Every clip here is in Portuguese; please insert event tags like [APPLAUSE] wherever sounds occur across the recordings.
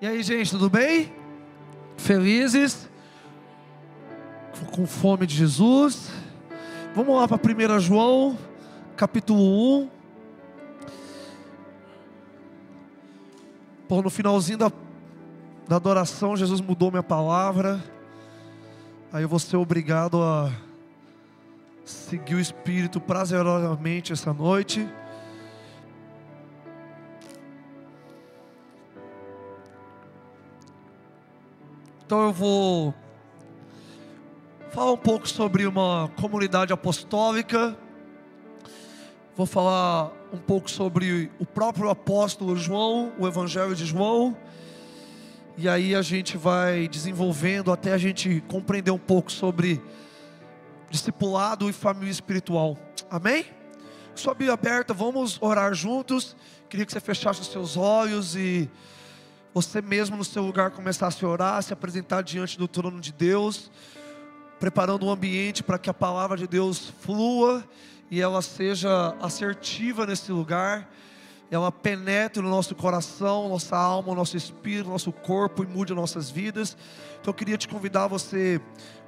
E aí, gente, tudo bem? Felizes? Com fome de Jesus? Vamos lá para 1 João, capítulo 1. Pô, no finalzinho da, da adoração, Jesus mudou minha palavra. Aí eu vou ser obrigado a seguir o Espírito prazerosamente essa noite. Então eu vou falar um pouco sobre uma comunidade apostólica. Vou falar um pouco sobre o próprio apóstolo João, o Evangelho de João. E aí a gente vai desenvolvendo até a gente compreender um pouco sobre discipulado e família espiritual. Amém? Sua Bíblia aberta, vamos orar juntos. Queria que você fechasse os seus olhos e você mesmo no seu lugar começasse a orar, se apresentar diante do trono de Deus, preparando um ambiente para que a palavra de Deus flua e ela seja assertiva nesse lugar, ela penetre no nosso coração, nossa alma, nosso espírito, nosso corpo e mude nossas vidas. Então eu queria te convidar a você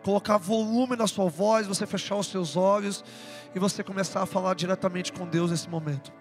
colocar volume na sua voz, você fechar os seus olhos e você começar a falar diretamente com Deus nesse momento.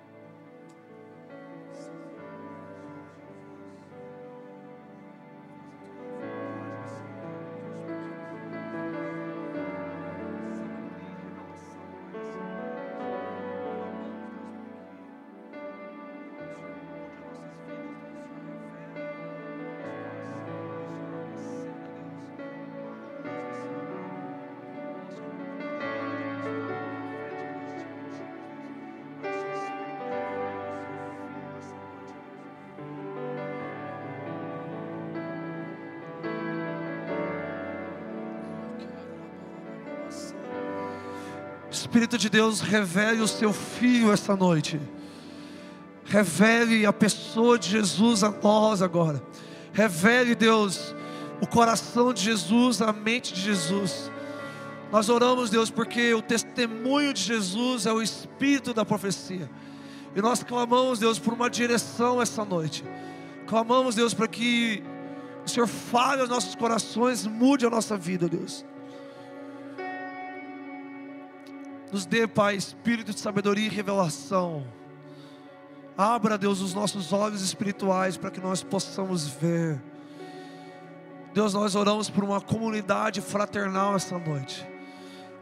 De Deus, revele o seu Filho essa noite. Revele a pessoa de Jesus a nós agora. Revele, Deus, o coração de Jesus, a mente de Jesus. Nós oramos, Deus, porque o testemunho de Jesus é o espírito da profecia. E nós clamamos, Deus, por uma direção essa noite. Clamamos, Deus, para que o Senhor fale aos nossos corações, mude a nossa vida, Deus. Nos dê, Pai, espírito de sabedoria e revelação. Abra, Deus, os nossos olhos espirituais para que nós possamos ver. Deus, nós oramos por uma comunidade fraternal essa noite.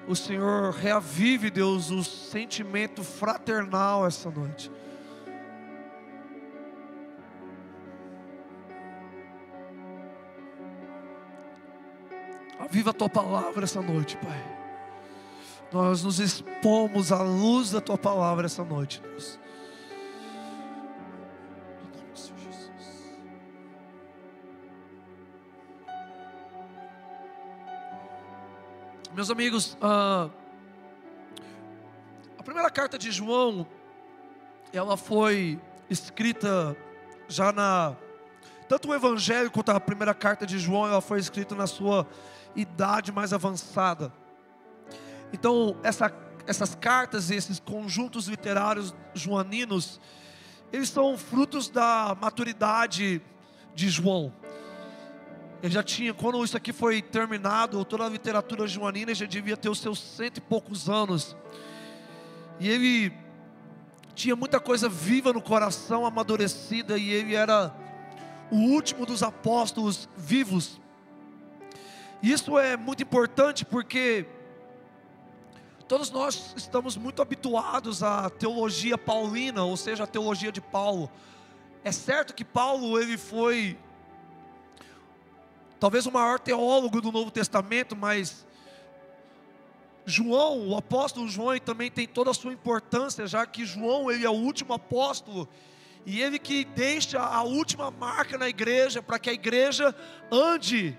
O Senhor reavive, Deus, o sentimento fraternal essa noite. Aviva a tua palavra essa noite, Pai. Nós nos expomos à luz da tua palavra essa noite, Deus. Meus amigos, ah, a primeira carta de João, ela foi escrita já na. Tanto o Evangelho quanto a primeira carta de João, ela foi escrita na sua idade mais avançada. Então, essa, essas cartas esses conjuntos literários joaninos, eles são frutos da maturidade de João. Ele já tinha, quando isso aqui foi terminado, toda a literatura joanina, já devia ter os seus cento e poucos anos. E ele tinha muita coisa viva no coração, amadurecida, e ele era o último dos apóstolos vivos. Isso é muito importante porque Todos nós estamos muito habituados à teologia paulina, ou seja, a teologia de Paulo. É certo que Paulo ele foi talvez o maior teólogo do Novo Testamento, mas João, o apóstolo João, também tem toda a sua importância, já que João ele é o último apóstolo e ele que deixa a última marca na igreja para que a igreja ande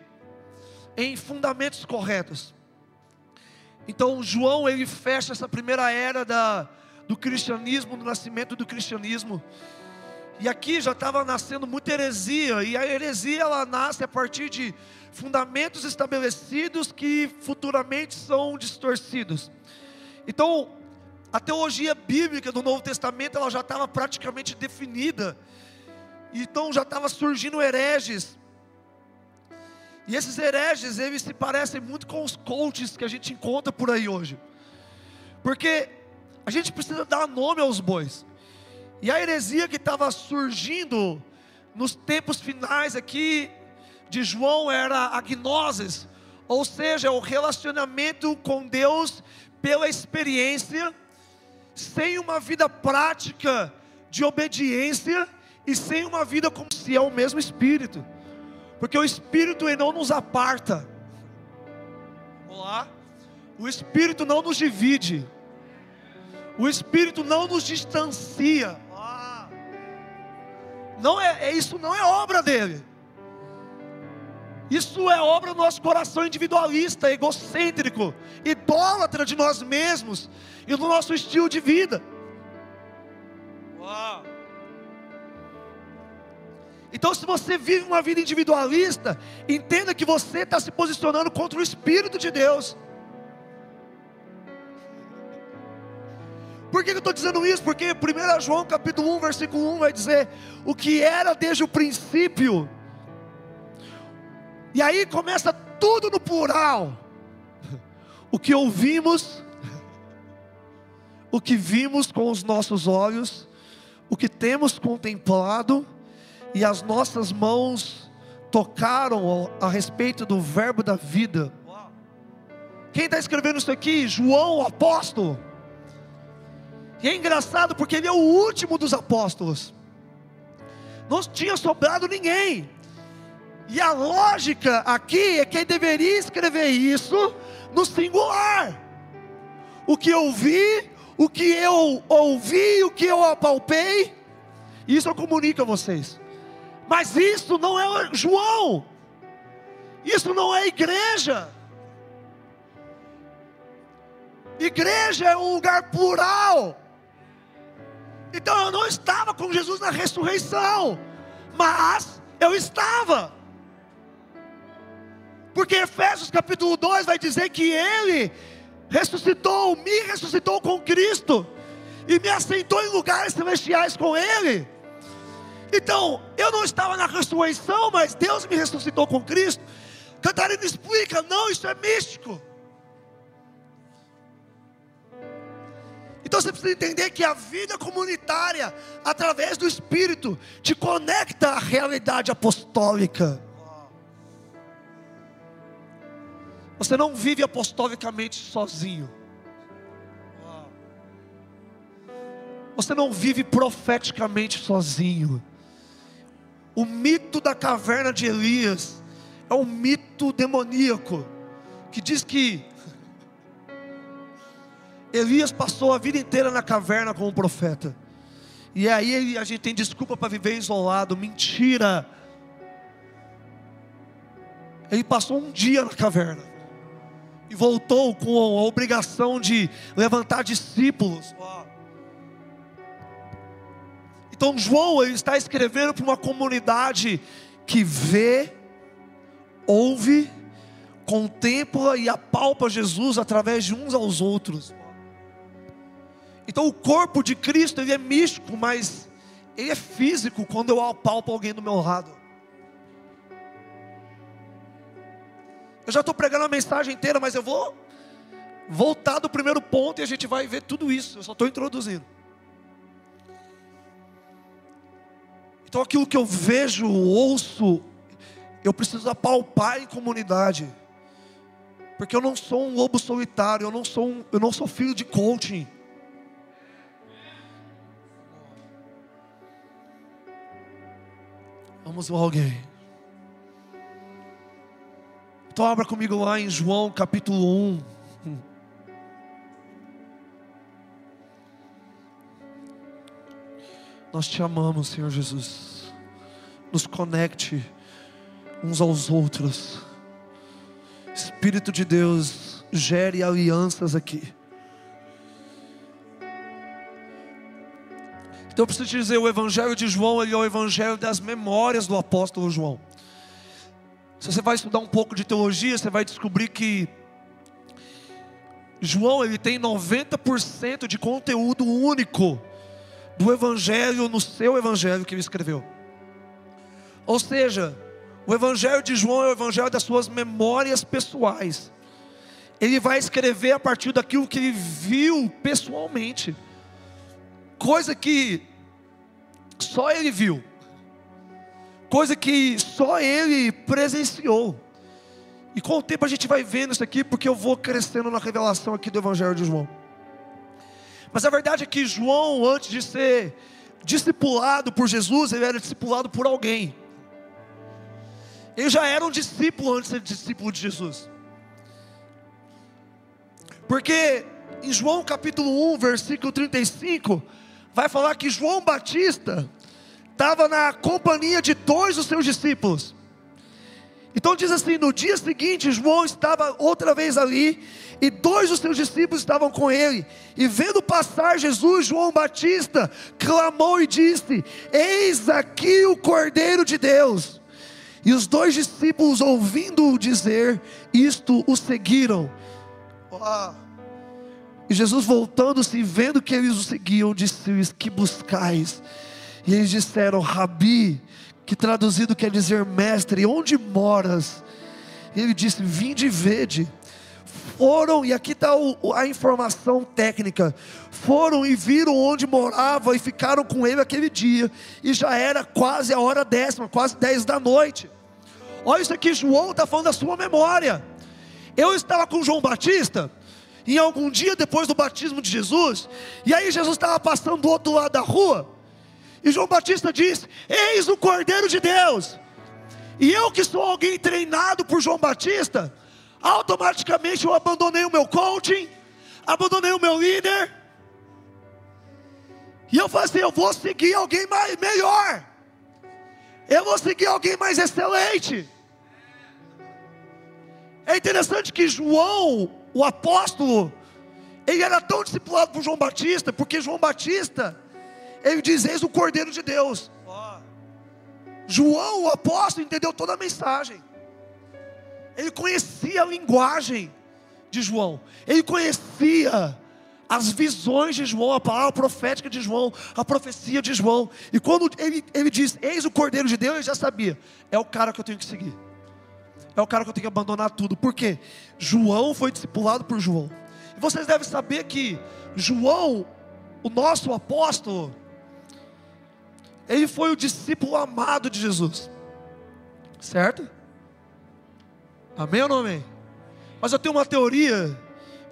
em fundamentos corretos. Então João ele fecha essa primeira era da, do cristianismo, do nascimento do cristianismo. E aqui já estava nascendo muita heresia, e a heresia ela nasce a partir de fundamentos estabelecidos que futuramente são distorcidos. Então, a teologia bíblica do Novo Testamento ela já estava praticamente definida. Então já estava surgindo hereges. E esses hereges, eles se parecem muito com os coaches que a gente encontra por aí hoje. Porque a gente precisa dar nome aos bois. E a heresia que estava surgindo nos tempos finais aqui de João era a gnosis, ou seja, o relacionamento com Deus pela experiência, sem uma vida prática de obediência e sem uma vida como se é o mesmo Espírito, porque o Espírito não nos aparta. Olá, o Espírito não nos divide, o Espírito não nos distancia. Não é, é isso não é obra dele. Isso é obra do nosso coração individualista, egocêntrico, idólatra de nós mesmos e do nosso estilo de vida. Uau. Então, se você vive uma vida individualista, entenda que você está se posicionando contra o Espírito de Deus. Por que eu estou dizendo isso? Porque 1 João capítulo 1, versículo 1 vai dizer o que era desde o princípio. E aí começa tudo no plural. O que ouvimos, o que vimos com os nossos olhos, o que temos contemplado e as nossas mãos tocaram a respeito do verbo da vida. Quem está escrevendo isso aqui? João, o apóstolo. E é engraçado porque ele é o último dos apóstolos. Não tinha sobrado ninguém. E a lógica aqui é que ele deveria escrever isso no singular. O que eu vi, o que eu ouvi, o que eu apalpei, isso eu comunico a vocês. Mas isso não é João. Isso não é igreja. Igreja é um lugar plural. Então eu não estava com Jesus na ressurreição, mas eu estava. Porque Efésios capítulo 2 vai dizer que ele ressuscitou, me ressuscitou com Cristo e me assentou em lugares celestiais com ele. Então, eu não estava na ressurreição, mas Deus me ressuscitou com Cristo. Catarina explica: não, isso é místico. Então você precisa entender que a vida comunitária, através do Espírito, te conecta à realidade apostólica. Você não vive apostolicamente sozinho. Você não vive profeticamente sozinho. O mito da caverna de Elias é um mito demoníaco que diz que Elias passou a vida inteira na caverna como profeta. E aí a gente tem desculpa para viver isolado. Mentira. Ele passou um dia na caverna. E voltou com a obrigação de levantar discípulos. Então João ele está escrevendo para uma comunidade que vê, ouve, contempla e apalpa Jesus através de uns aos outros. Então o corpo de Cristo ele é místico, mas ele é físico quando eu apalpo alguém do meu lado. Eu já estou pregando a mensagem inteira, mas eu vou voltar do primeiro ponto e a gente vai ver tudo isso. Eu só estou introduzindo. Então aquilo que eu vejo, ouço, eu preciso apalpar em comunidade. Porque eu não sou um lobo solitário, eu não sou, um, eu não sou filho de coaching. Vamos lá, alguém. Então abra comigo lá em João capítulo 1. Nós te amamos, Senhor Jesus. Nos conecte uns aos outros. Espírito de Deus, gere alianças aqui. Então eu preciso te dizer, o Evangelho de João ele é o Evangelho das memórias do apóstolo João. Se você vai estudar um pouco de teologia, você vai descobrir que João ele tem 90% de conteúdo único do Evangelho no seu Evangelho que ele escreveu. Ou seja, o Evangelho de João é o Evangelho das suas memórias pessoais. Ele vai escrever a partir daquilo que ele viu pessoalmente, coisa que só ele viu, coisa que só ele presenciou. E com o tempo a gente vai vendo isso aqui, porque eu vou crescendo na revelação aqui do Evangelho de João. Mas a verdade é que João, antes de ser discipulado por Jesus, ele era discipulado por alguém. Ele já era um discípulo antes de ser discípulo de Jesus. Porque em João capítulo 1, versículo 35, vai falar que João Batista estava na companhia de dois dos seus discípulos. Então diz assim: no dia seguinte, João estava outra vez ali, e dois dos seus discípulos estavam com ele. E vendo passar Jesus, João Batista clamou e disse: Eis aqui o Cordeiro de Deus. E os dois discípulos, ouvindo-o dizer isto, o seguiram. E Jesus, voltando-se e vendo que eles o seguiam, disse-lhes: Que buscais? E eles disseram: Rabi que traduzido quer dizer mestre, onde moras? Ele disse: Vinde e vede. Foram, e aqui está a informação técnica: foram e viram onde morava e ficaram com ele aquele dia, e já era quase a hora décima, quase dez da noite. Olha isso aqui, João está falando da sua memória. Eu estava com João Batista, em algum dia depois do batismo de Jesus, e aí Jesus estava passando do outro lado da rua, e João Batista diz: Eis o Cordeiro de Deus. E eu que sou alguém treinado por João Batista, automaticamente eu abandonei o meu coaching, abandonei o meu líder. E eu falei assim: eu vou seguir alguém mais melhor. Eu vou seguir alguém mais excelente. É interessante que João, o apóstolo, ele era tão discipulado por João Batista, porque João Batista ele diz: Eis o Cordeiro de Deus. João, o apóstolo, entendeu toda a mensagem. Ele conhecia a linguagem de João. Ele conhecia as visões de João, a palavra profética de João, a profecia de João. E quando ele, ele diz: Eis o Cordeiro de Deus, ele já sabia: é o cara que eu tenho que seguir. É o cara que eu tenho que abandonar tudo. Por quê? João foi discipulado por João. E vocês devem saber que João, o nosso apóstolo, ele foi o discípulo amado de Jesus. Certo? Amém ou não amém? Mas eu tenho uma teoria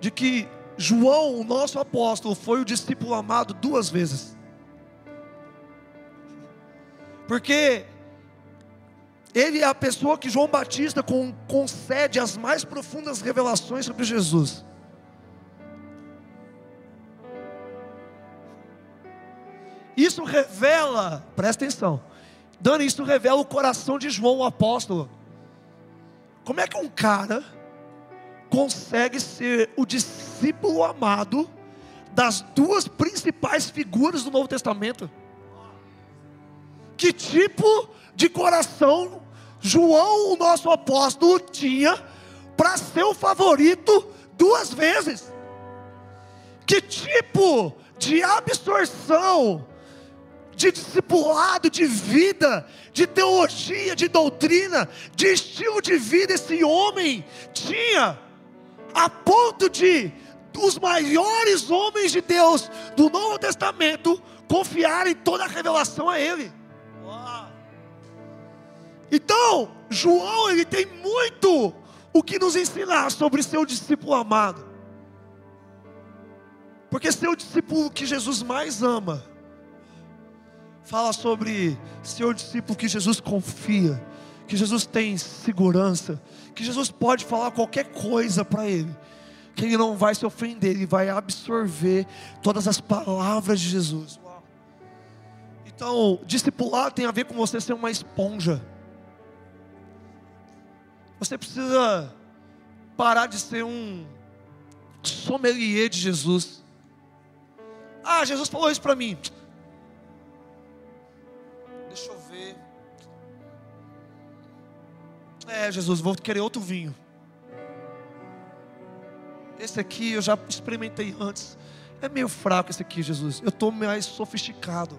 de que João, o nosso apóstolo, foi o discípulo amado duas vezes. Porque ele é a pessoa que João Batista concede as mais profundas revelações sobre Jesus. Isso revela, presta atenção, Dani, isso revela o coração de João, o apóstolo. Como é que um cara consegue ser o discípulo amado das duas principais figuras do Novo Testamento? Que tipo de coração João, o nosso apóstolo, tinha para ser o favorito duas vezes? Que tipo de absorção de discipulado, de vida, de teologia, de doutrina, de estilo de vida esse homem tinha, a ponto de os maiores homens de Deus do Novo Testamento confiarem toda a revelação a ele. Então, João ele tem muito o que nos ensinar sobre seu discípulo amado. Porque seu discípulo que Jesus mais ama fala sobre seu discípulo que Jesus confia, que Jesus tem segurança, que Jesus pode falar qualquer coisa para ele, que ele não vai se ofender, ele vai absorver todas as palavras de Jesus. Então, discipular tem a ver com você ser uma esponja. Você precisa parar de ser um sommelier de Jesus. Ah, Jesus falou isso para mim. É, Jesus, vou querer outro vinho. Esse aqui eu já experimentei antes. É meio fraco esse aqui, Jesus. Eu estou mais sofisticado.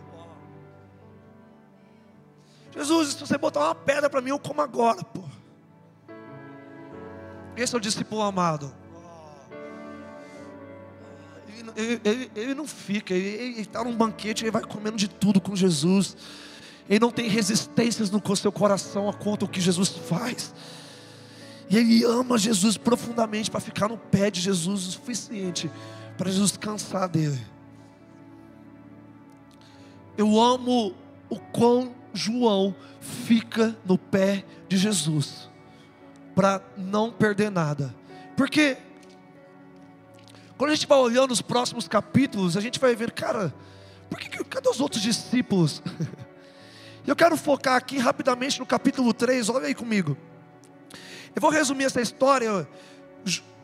Jesus, se você botar uma pedra para mim, eu como agora, pô. Esse é o discípulo amado. Ele, ele, ele, não fica, ele está num banquete, ele vai comendo de tudo com Jesus. Ele não tem resistências no seu coração a conta o que Jesus faz. E ele ama Jesus profundamente para ficar no pé de Jesus o suficiente para Jesus cansar dele. Eu amo o quão João fica no pé de Jesus para não perder nada. Porque quando a gente vai olhando os próximos capítulos, a gente vai ver, cara, por que, cadê os outros discípulos? [LAUGHS] Eu quero focar aqui rapidamente no capítulo 3, olha aí comigo. Eu vou resumir essa história.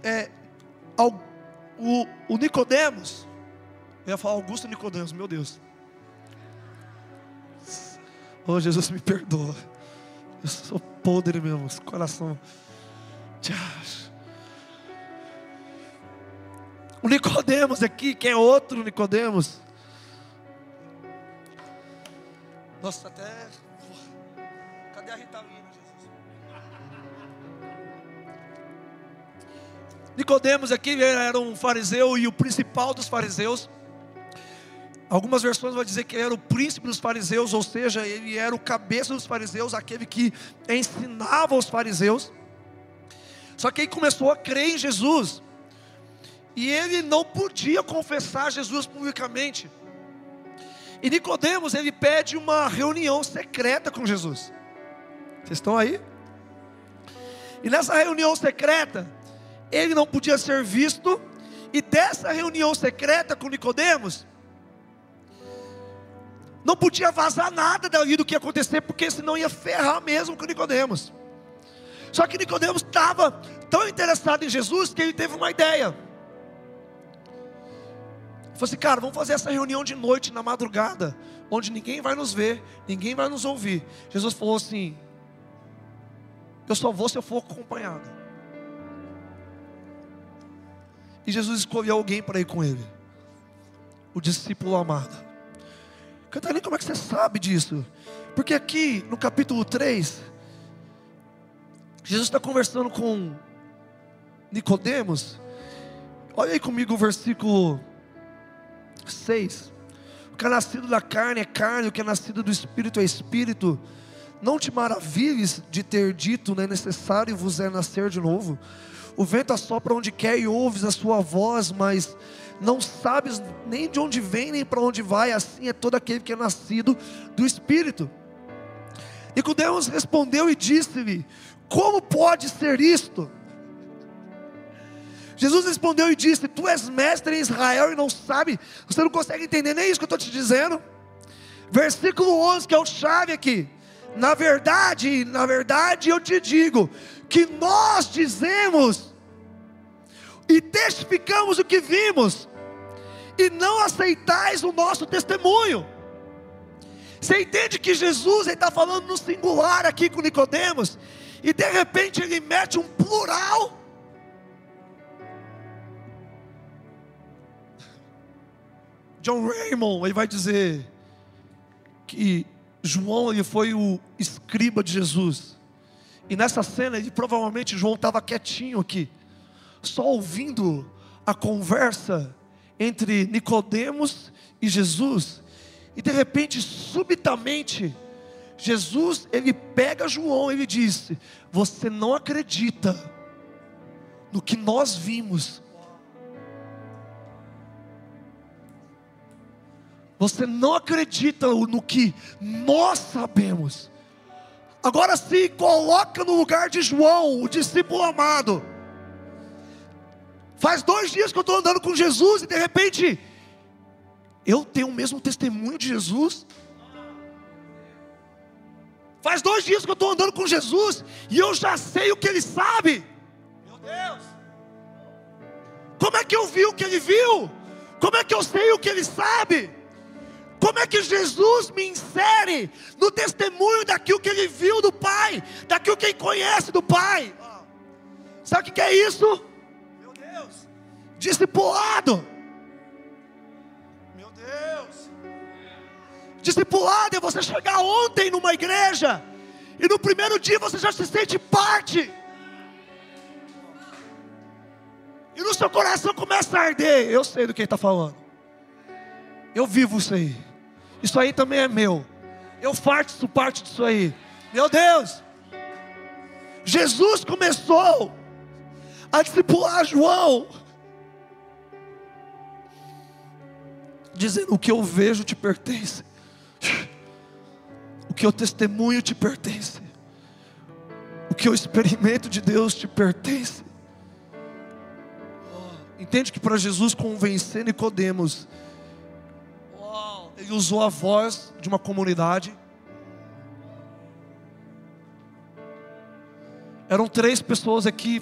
É, o, o Nicodemos, eu ia falar Augusto Nicodemos, meu Deus. Oh, Jesus me perdoa. Eu sou podre mesmo, coração. O Nicodemos aqui, que é outro Nicodemos. Nossa, até. Cadê a Ritalina, Jesus? Nicodemos aqui era um fariseu e o principal dos fariseus. Algumas versões vão dizer que ele era o príncipe dos fariseus, ou seja, ele era o cabeça dos fariseus, aquele que ensinava os fariseus. Só que ele começou a crer em Jesus. E ele não podia confessar Jesus publicamente. E Nicodemos, ele pede uma reunião secreta com Jesus. Vocês estão aí? E nessa reunião secreta, ele não podia ser visto, e dessa reunião secreta com Nicodemos, não podia vazar nada dali do que ia acontecer, porque senão ia ferrar mesmo com Nicodemos. Só que Nicodemos estava tão interessado em Jesus que ele teve uma ideia. Falei assim, cara, vamos fazer essa reunião de noite, na madrugada, onde ninguém vai nos ver, ninguém vai nos ouvir. Jesus falou assim: Eu só vou se eu for acompanhado. E Jesus escolheu alguém para ir com ele, o discípulo amado. Catarina, como é que você sabe disso? Porque aqui no capítulo 3, Jesus está conversando com Nicodemos. Olha aí comigo o versículo 6. O que é nascido da carne é carne, o que é nascido do espírito é espírito. Não te maravilhes de ter dito, não é necessário vos é nascer de novo. O vento assopra onde quer e ouves a sua voz, mas não sabes nem de onde vem nem para onde vai. Assim é todo aquele que é nascido do espírito. Nicodemos respondeu e disse-lhe: Como pode ser isto? Jesus respondeu e disse: Tu és mestre em Israel e não sabe, você não consegue entender nem isso que eu estou te dizendo. Versículo 11, que é o chave aqui. Na verdade, na verdade eu te digo que nós dizemos e testificamos o que vimos, e não aceitais o nosso testemunho. Você entende que Jesus está falando no singular aqui com Nicodemos, e de repente ele mete um plural John Raymond, ele vai dizer que João ele foi o escriba de Jesus. E nessa cena, ele, provavelmente João estava quietinho aqui, só ouvindo a conversa entre Nicodemos e Jesus. E de repente, subitamente, Jesus ele pega João e ele diz: Você não acredita no que nós vimos Você não acredita no que nós sabemos. Agora se coloca no lugar de João, o discípulo amado. Faz dois dias que eu estou andando com Jesus e de repente eu tenho o mesmo testemunho de Jesus. Faz dois dias que eu estou andando com Jesus e eu já sei o que ele sabe. Meu Deus! Como é que eu vi o que ele viu? Como é que eu sei o que ele sabe? Como é que Jesus me insere no testemunho daquilo que ele viu do Pai, daquilo que ele conhece do Pai? Sabe o que é isso? Meu Deus, discipulado. Meu Deus, Discipulado é você chegar ontem numa igreja e no primeiro dia você já se sente parte. E no seu coração começa a arder. Eu sei do que ele está falando. Eu vivo isso aí. Isso aí também é meu. Eu faço parte disso aí. Meu Deus. Jesus começou a discipular João. Dizendo: O que eu vejo te pertence. O que eu testemunho te pertence. O que eu experimento de Deus te pertence. Entende que para Jesus convencer Nicodemos, ele usou a voz de uma comunidade. Eram três pessoas aqui,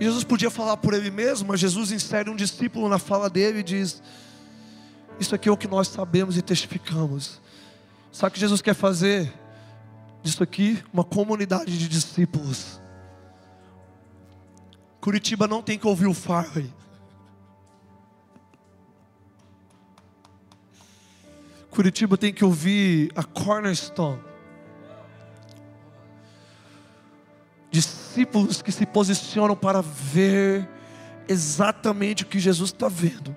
Jesus podia falar por ele mesmo, mas Jesus insere um discípulo na fala dele e diz: Isso aqui é o que nós sabemos e testificamos. Sabe o que Jesus quer fazer disso aqui? Uma comunidade de discípulos. Curitiba não tem que ouvir o Farley. Curitiba tem que ouvir a Cornerstone. Discípulos que se posicionam para ver exatamente o que Jesus está vendo.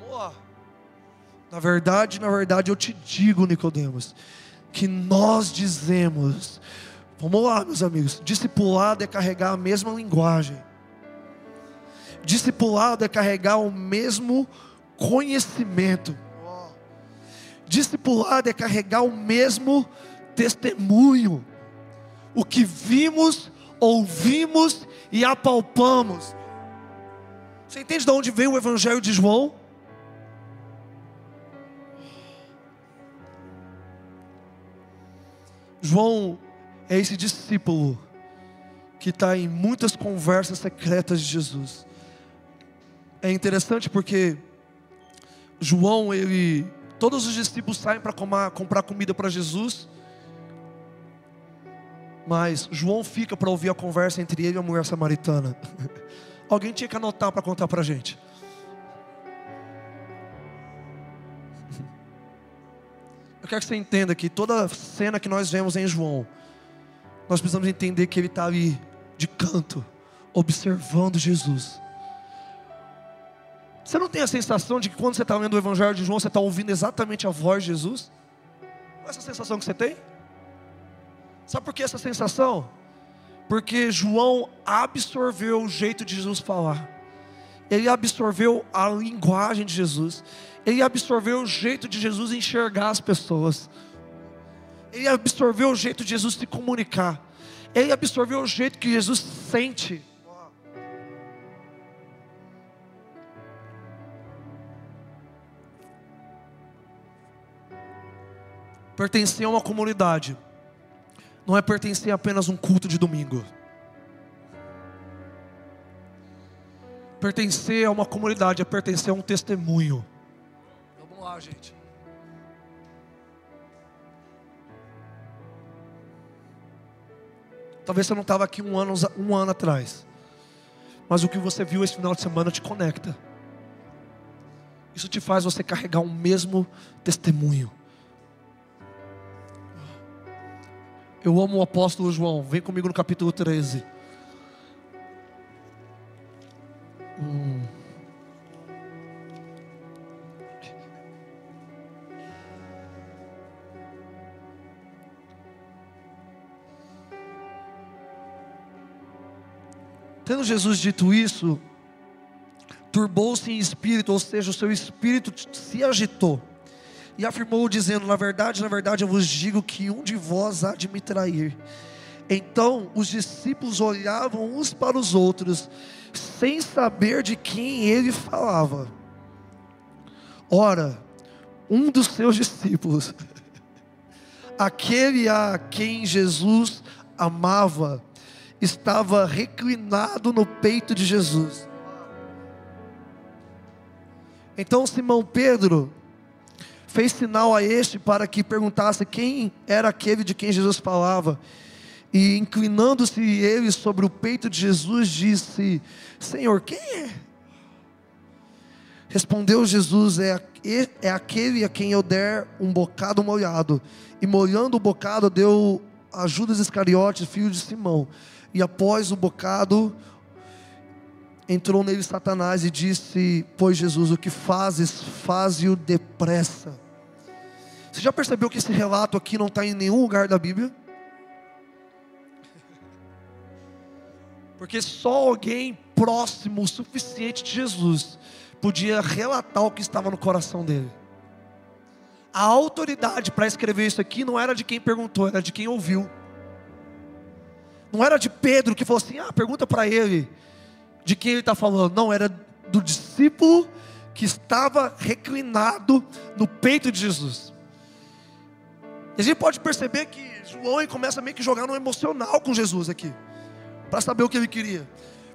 Vamos Na verdade, na verdade, eu te digo, Nicodemos, que nós dizemos Vamos lá, meus amigos. Discipulado é carregar a mesma linguagem. Discipulado é carregar o mesmo conhecimento. Discipulado é carregar o mesmo testemunho. O que vimos, ouvimos e apalpamos. Você entende de onde veio o Evangelho de João? João é esse discípulo que está em muitas conversas secretas de Jesus. É interessante porque João, ele, todos os discípulos saem para comprar comida para Jesus, mas João fica para ouvir a conversa entre ele e a mulher samaritana. [LAUGHS] Alguém tinha que anotar para contar para a gente. Eu quero que você entenda que toda cena que nós vemos em João nós precisamos entender que ele está ali de canto, observando Jesus. Você não tem a sensação de que quando você está lendo o Evangelho de João, você está ouvindo exatamente a voz de Jesus? Qual é essa sensação que você tem? Sabe por que essa sensação? Porque João absorveu o jeito de Jesus falar, ele absorveu a linguagem de Jesus, ele absorveu o jeito de Jesus enxergar as pessoas. Ele absorveu o jeito de Jesus se comunicar. Ele absorveu o jeito que Jesus sente. Pertencer a uma comunidade não é pertencer a apenas um culto de domingo. Pertencer a uma comunidade é pertencer a um testemunho. Vamos lá, gente. Talvez você não estava aqui um ano, um ano atrás. Mas o que você viu esse final de semana te conecta. Isso te faz você carregar o mesmo testemunho. Eu amo o apóstolo João. Vem comigo no capítulo 13. Hum. Tendo Jesus dito isso, turbou-se em espírito, ou seja, o seu espírito se agitou, e afirmou, dizendo: Na verdade, na verdade, eu vos digo que um de vós há de me trair. Então os discípulos olhavam uns para os outros, sem saber de quem ele falava. Ora, um dos seus discípulos, [LAUGHS] aquele a quem Jesus amava, estava reclinado no peito de Jesus. Então Simão Pedro fez sinal a este para que perguntasse quem era aquele de quem Jesus falava. E inclinando-se ele sobre o peito de Jesus, disse: Senhor, quem é? Respondeu Jesus: é, é aquele a quem eu der um bocado molhado. E molhando o bocado, deu a Judas Iscariotes, filho de Simão. E após o bocado, entrou nele Satanás e disse: Pois Jesus, o que fazes, faze-o depressa. Você já percebeu que esse relato aqui não está em nenhum lugar da Bíblia? [LAUGHS] Porque só alguém próximo o suficiente de Jesus podia relatar o que estava no coração dele. A autoridade para escrever isso aqui não era de quem perguntou, era de quem ouviu. Não era de Pedro que falou assim: ah, pergunta para ele de quem ele está falando. Não, era do discípulo que estava reclinado no peito de Jesus. E a gente pode perceber que João começa meio que jogar no emocional com Jesus aqui, para saber o que ele queria.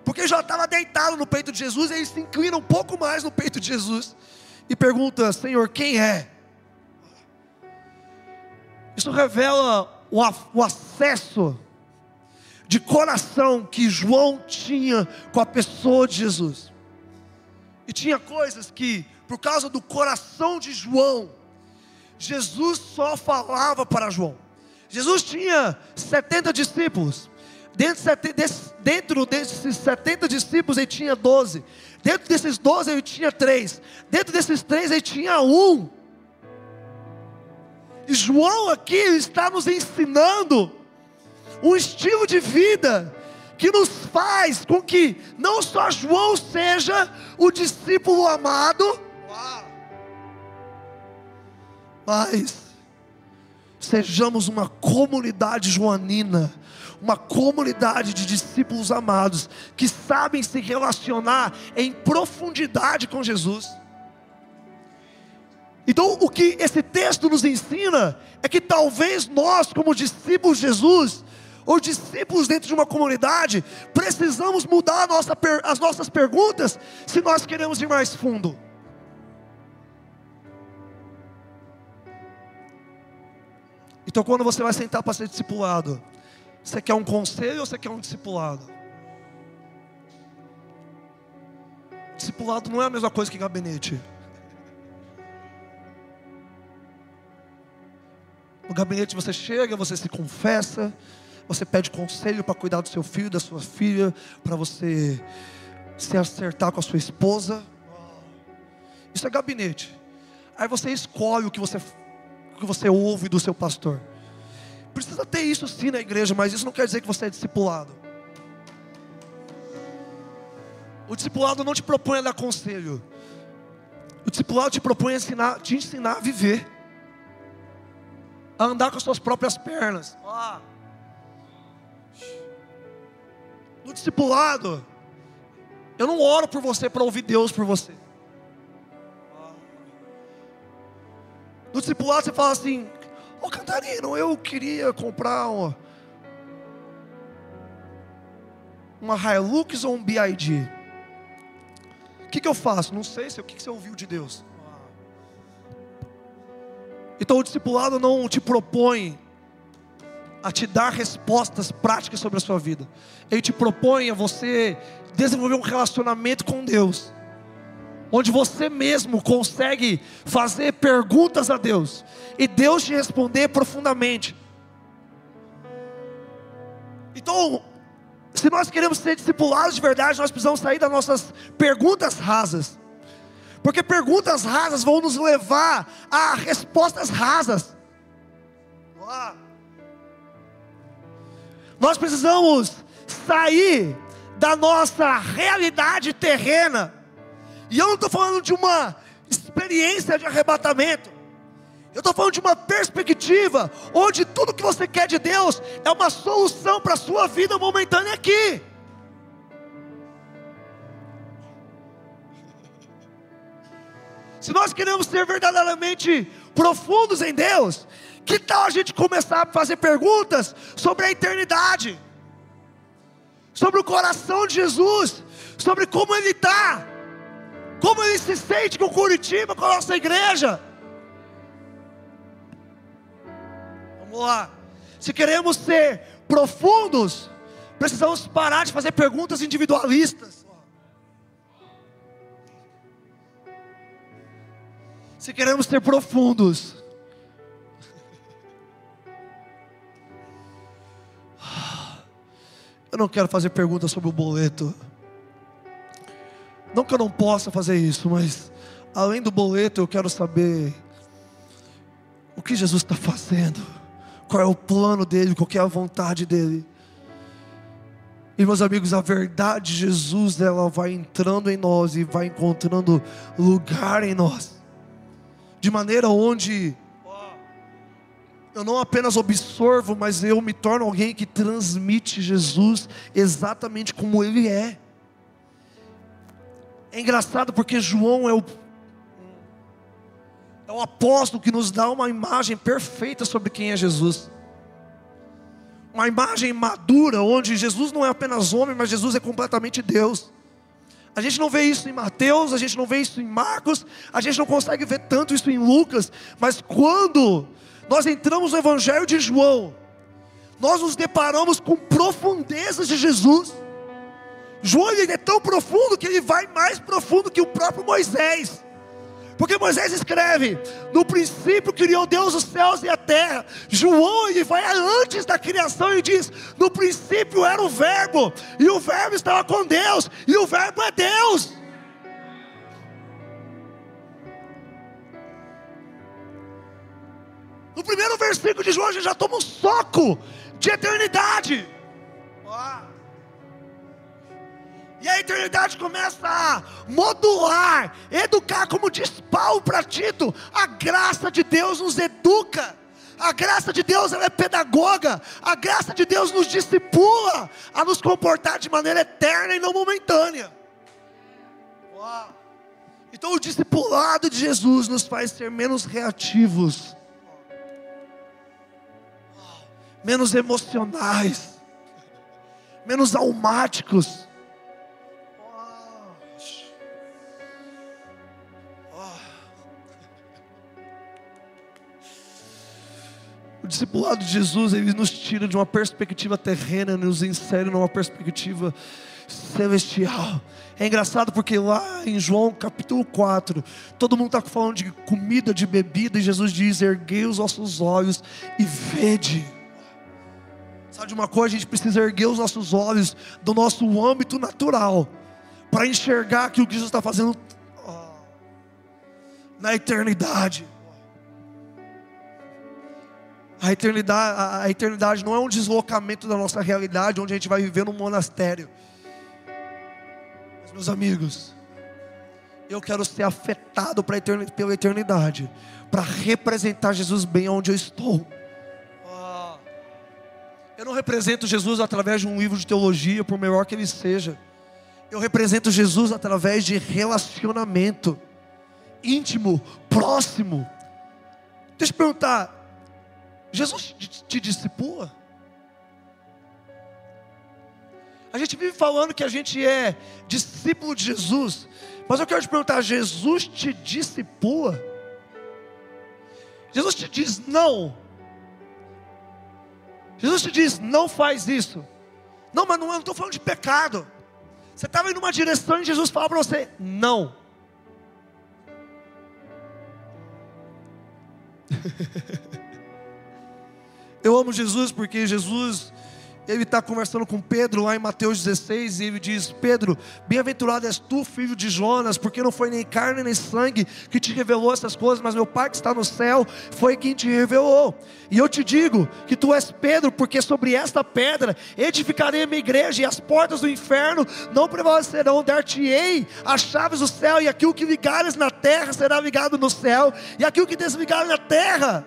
Porque já estava deitado no peito de Jesus, e ele se inclina um pouco mais no peito de Jesus e pergunta: Senhor, quem é? Isso revela o acesso de coração que João tinha com a pessoa de Jesus. E tinha coisas que, por causa do coração de João, Jesus só falava para João. Jesus tinha 70 discípulos. Dentro, desses 70 discípulos ele tinha 12. Dentro desses 12 ele tinha 3. Dentro desses 3 ele tinha um. E João aqui está nos ensinando um estilo de vida que nos faz com que não só João seja o discípulo amado, mas sejamos uma comunidade joanina, uma comunidade de discípulos amados que sabem se relacionar em profundidade com Jesus. Então, o que esse texto nos ensina é que talvez nós, como discípulos de Jesus, ou discípulos dentro de uma comunidade, precisamos mudar nossa, as nossas perguntas se nós queremos ir mais fundo. Então, quando você vai sentar para ser discipulado, você quer um conselho ou você quer um discipulado? Discipulado não é a mesma coisa que gabinete. No gabinete você chega, você se confessa, você pede conselho para cuidar do seu filho, da sua filha, para você se acertar com a sua esposa. Isso é gabinete. Aí você escolhe o que você, o que você ouve do seu pastor. Precisa ter isso sim na igreja, mas isso não quer dizer que você é discipulado. O discipulado não te propõe a dar conselho. O discipulado te propõe a ensinar, te ensinar a viver. A andar com as suas próprias pernas. No discipulado, eu não oro por você para ouvir Deus por você. No discipulado você fala assim: Ô Cantarino, eu queria comprar uma, uma Hilux ou um BID. O que, que eu faço? Não sei se o que, que você ouviu de Deus. Então o discipulado não te propõe a te dar respostas práticas sobre a sua vida. Ele te propõe a você desenvolver um relacionamento com Deus, onde você mesmo consegue fazer perguntas a Deus e Deus te responder profundamente. Então, se nós queremos ser discipulados de verdade, nós precisamos sair das nossas perguntas rasas. Porque perguntas rasas vão nos levar a respostas rasas. Ah. Nós precisamos sair da nossa realidade terrena. E eu não estou falando de uma experiência de arrebatamento. Eu estou falando de uma perspectiva onde tudo que você quer de Deus é uma solução para a sua vida momentânea aqui. Se nós queremos ser verdadeiramente profundos em Deus, que tal a gente começar a fazer perguntas sobre a eternidade, sobre o coração de Jesus, sobre como Ele está, como Ele se sente com Curitiba, com a nossa igreja. Vamos lá. Se queremos ser profundos, precisamos parar de fazer perguntas individualistas. se queremos ser profundos, eu não quero fazer perguntas sobre o boleto. Não que eu não possa fazer isso, mas além do boleto, eu quero saber o que Jesus está fazendo, qual é o plano dele, qual é a vontade dele. E meus amigos, a verdade de Jesus, ela vai entrando em nós e vai encontrando lugar em nós, de maneira onde eu não apenas absorvo, mas eu me torno alguém que transmite Jesus exatamente como Ele é. É engraçado porque João é o, é o apóstolo que nos dá uma imagem perfeita sobre quem é Jesus uma imagem madura, onde Jesus não é apenas homem, mas Jesus é completamente Deus. A gente não vê isso em Mateus, a gente não vê isso em Marcos, a gente não consegue ver tanto isso em Lucas, mas quando nós entramos no Evangelho de João, nós nos deparamos com profundezas de Jesus. João ele é tão profundo que ele vai mais profundo que o próprio Moisés. Porque Moisés escreve: No princípio criou Deus os céus e a terra. João ele vai antes da criação e diz: No princípio era o Verbo, e o Verbo estava com Deus, e o Verbo é Deus. No primeiro versículo de João, a gente já toma um soco de eternidade. E a eternidade começa a modular, educar, como diz Paulo para Tito. A graça de Deus nos educa. A graça de Deus ela é pedagoga. A graça de Deus nos discipula a nos comportar de maneira eterna e não momentânea. Uau. Então o discipulado de Jesus nos faz ser menos reativos, menos emocionais, menos almáticos O discipulado de Jesus, ele nos tira de uma perspectiva terrena, nos insere numa perspectiva celestial. É engraçado porque lá em João capítulo 4, todo mundo está falando de comida, de bebida, e Jesus diz: erguei os nossos olhos e vede. Sabe de uma coisa? A gente precisa erguer os nossos olhos do nosso âmbito natural, para enxergar aquilo que Jesus está fazendo na eternidade. A eternidade, a eternidade não é um deslocamento da nossa realidade, onde a gente vai viver num monastério. Mas, meus amigos, eu quero ser afetado pela eternidade, para representar Jesus bem onde eu estou. Eu não represento Jesus através de um livro de teologia, por melhor que ele seja. Eu represento Jesus através de relacionamento íntimo, próximo. Deixa eu perguntar, Jesus te discipula? A gente vive falando que a gente é discípulo de Jesus, mas eu quero te perguntar: Jesus te discipula? Jesus te diz não. Jesus te diz: não faz isso. Não, mas não, eu não estou falando de pecado. Você estava indo numa direção e Jesus fala para você: não. [LAUGHS] Eu amo Jesus porque Jesus, ele está conversando com Pedro lá em Mateus 16 e ele diz: Pedro, bem-aventurado és tu, filho de Jonas, porque não foi nem carne nem sangue que te revelou essas coisas, mas meu Pai que está no céu foi quem te revelou. E eu te digo que tu és Pedro, porque sobre esta pedra edificarei a minha igreja e as portas do inferno não prevalecerão. Dar-te-ei as chaves do céu, e aquilo que ligares na terra será ligado no céu, e aquilo que desligares na terra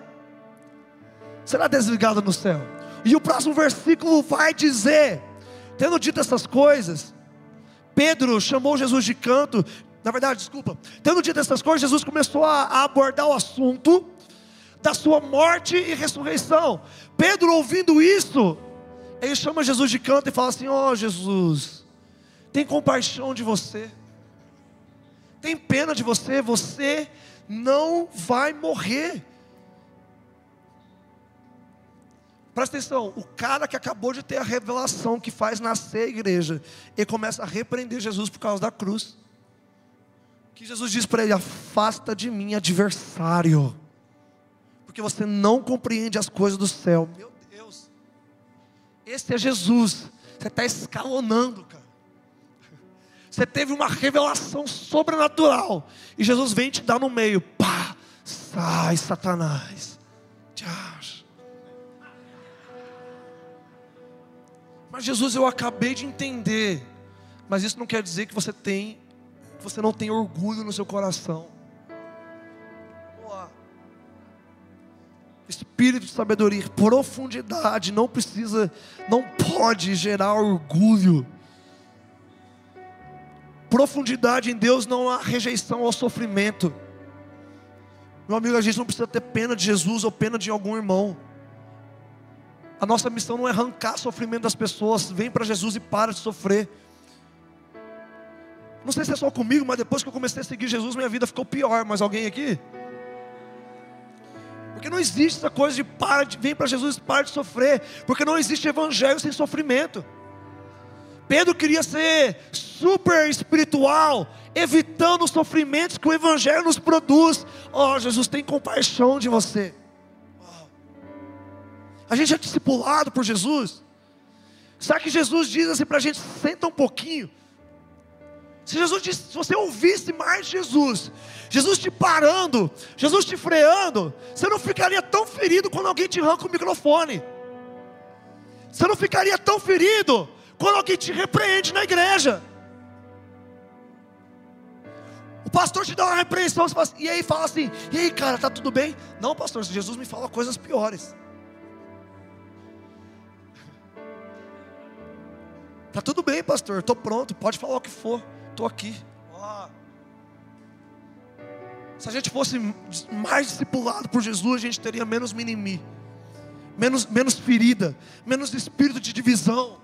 será desligado no céu. E o próximo versículo vai dizer: tendo dito essas coisas, Pedro chamou Jesus de canto. Na verdade, desculpa, tendo dito essas coisas, Jesus começou a, abordar o assunto da sua morte e ressurreição. Pedro, ouvindo isso, ele chama Jesus de canto e fala assim: Ó oh, Jesus, tem compaixão de você, tem pena de você, você não vai morrer. Presta atenção, o cara que acabou de ter a revelação que faz nascer a igreja, ele começa a repreender Jesus por causa da cruz. Que Jesus diz para ele: Afasta de mim, adversário, porque você não compreende as coisas do céu. Meu Deus, esse é Jesus. Você está escalonando, cara. Você teve uma revelação sobrenatural. E Jesus vem te dar no meio. Pá, sai, Satanás. Tchau. Mas Jesus, eu acabei de entender. Mas isso não quer dizer que você tem, que você não tem orgulho no seu coração. Espírito de sabedoria, profundidade, não precisa, não pode gerar orgulho. Profundidade em Deus não há rejeição ao sofrimento. Meu amigo, a gente não precisa ter pena de Jesus ou pena de algum irmão. A nossa missão não é arrancar sofrimento das pessoas. Vem para Jesus e para de sofrer. Não sei se é só comigo, mas depois que eu comecei a seguir Jesus, minha vida ficou pior. Mas alguém aqui? Porque não existe essa coisa de para de, vem para Jesus e para de sofrer. Porque não existe evangelho sem sofrimento. Pedro queria ser super espiritual, evitando os sofrimentos que o evangelho nos produz. Oh, Jesus tem compaixão de você. A gente é discipulado por Jesus. Sabe que Jesus diz assim para a gente: senta um pouquinho. Se Jesus disse, se você ouvisse mais Jesus, Jesus te parando, Jesus te freando, você não ficaria tão ferido quando alguém te arranca o microfone. Você não ficaria tão ferido quando alguém te repreende na igreja. O pastor te dá uma repreensão, assim, e aí fala assim: e aí, cara, tá tudo bem? Não, pastor, Jesus me fala coisas piores. Tá tudo bem, pastor, estou pronto, pode falar o que for, estou aqui. Se a gente fosse mais discipulado por Jesus, a gente teria menos mimimi, menos, menos ferida, menos espírito de divisão.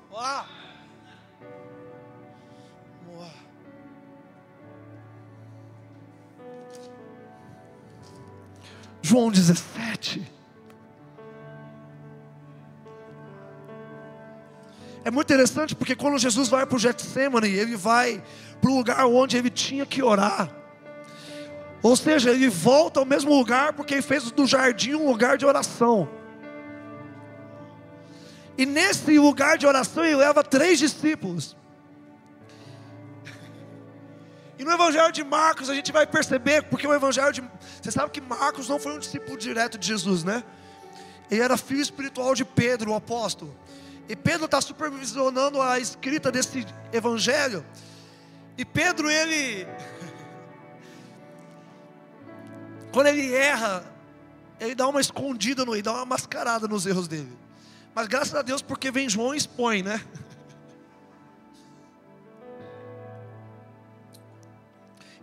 João 17. É muito interessante porque quando Jesus vai para o Getsemane, ele vai para o lugar onde ele tinha que orar. Ou seja, ele volta ao mesmo lugar porque ele fez do jardim um lugar de oração. E nesse lugar de oração ele leva três discípulos. E no Evangelho de Marcos a gente vai perceber, porque o Evangelho de. Você sabe que Marcos não foi um discípulo direto de Jesus, né? Ele era filho espiritual de Pedro, o apóstolo. E Pedro está supervisionando a escrita desse evangelho. E Pedro, ele. [LAUGHS] Quando ele erra, ele dá uma escondida no ele dá uma mascarada nos erros dele. Mas graças a Deus, porque vem João e expõe, né? [LAUGHS]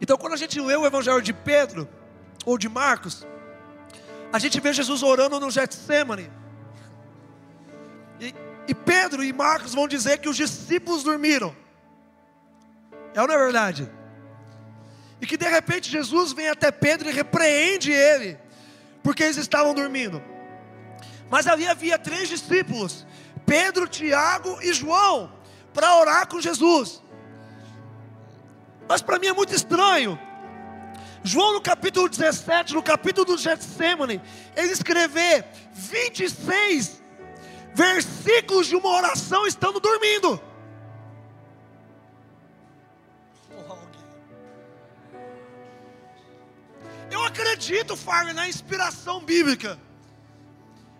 Então, quando a gente lê o evangelho de Pedro, ou de Marcos, a gente vê Jesus orando no Getsemane. E e Pedro e Marcos vão dizer que os discípulos dormiram. É ou não é verdade? E que de repente Jesus vem até Pedro e repreende ele, porque eles estavam dormindo. Mas ali havia três discípulos: Pedro, Tiago e João, para orar com Jesus. Mas para mim é muito estranho. João, no capítulo 17, no capítulo do Getsemane, ele escrever 26 versículos de uma oração estando dormindo. Eu acredito, Fábio, na inspiração bíblica.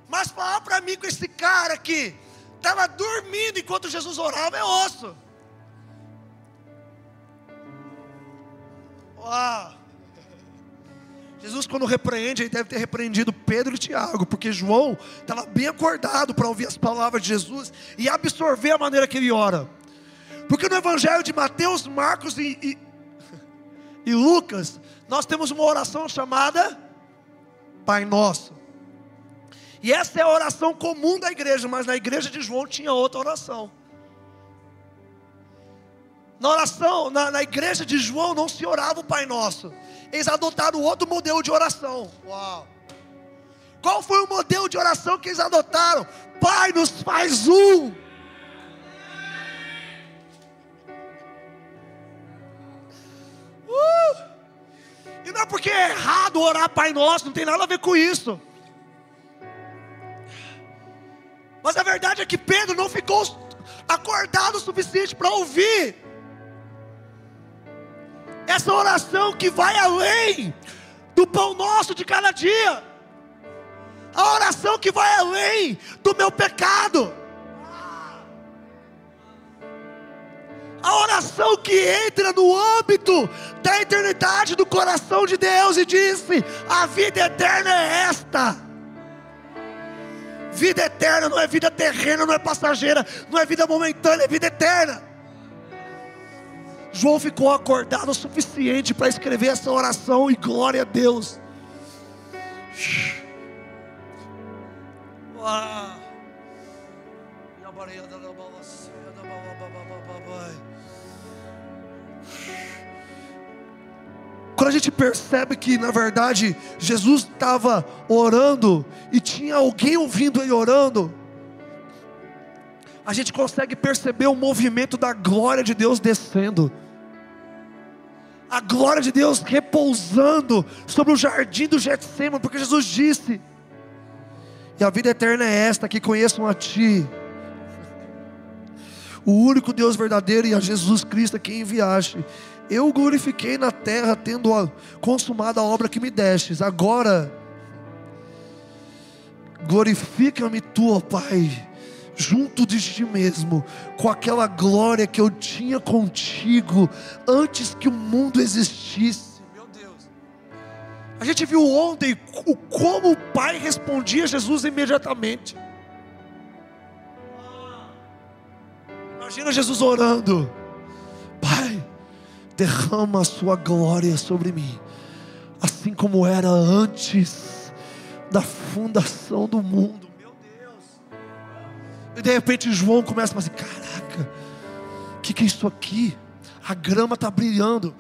Mas falar para mim com esse cara que estava dormindo enquanto Jesus orava é osso. Uau. Jesus, quando repreende, ele deve ter repreendido Pedro e Tiago, porque João estava bem acordado para ouvir as palavras de Jesus e absorver a maneira que ele ora. Porque no Evangelho de Mateus, Marcos e, e, [LAUGHS] e Lucas, nós temos uma oração chamada Pai Nosso. E essa é a oração comum da igreja, mas na igreja de João tinha outra oração. Na oração, na, na igreja de João não se orava o Pai Nosso eles adotaram outro modelo de oração. Uau. Qual foi o modelo de oração que eles adotaram? Pai, nos faz um. Uh! E não é porque é errado orar Pai Nosso, não tem nada a ver com isso. Mas a verdade é que Pedro não ficou acordado o suficiente para ouvir essa oração que vai além do pão nosso de cada dia, a oração que vai além do meu pecado, a oração que entra no âmbito da eternidade do coração de Deus e disse: a vida eterna é esta. Vida eterna não é vida terrena, não é passageira, não é vida momentânea, é vida eterna. João ficou acordado o suficiente para escrever essa oração e glória a Deus. Quando a gente percebe que na verdade Jesus estava orando e tinha alguém ouvindo ele orando, a gente consegue perceber o movimento da glória de Deus descendo. A glória de Deus repousando sobre o jardim do Getsemane, porque Jesus disse: "E a vida eterna é esta que conheçam a ti, o único Deus verdadeiro e a Jesus Cristo a quem enviaste. Eu glorifiquei na terra, tendo consumado a obra que me destes. Agora, glorifica-me tu, ó Pai, junto de ti mesmo, com aquela glória que eu tinha contigo antes que o mundo existisse. Meu Deus. A gente viu ontem o, como o Pai respondia a Jesus imediatamente. Imagina Jesus orando: Pai, derrama a sua glória sobre mim, assim como era antes da fundação do mundo. E de repente João começa a falar assim: caraca, o que, que é isso aqui? A grama está brilhando.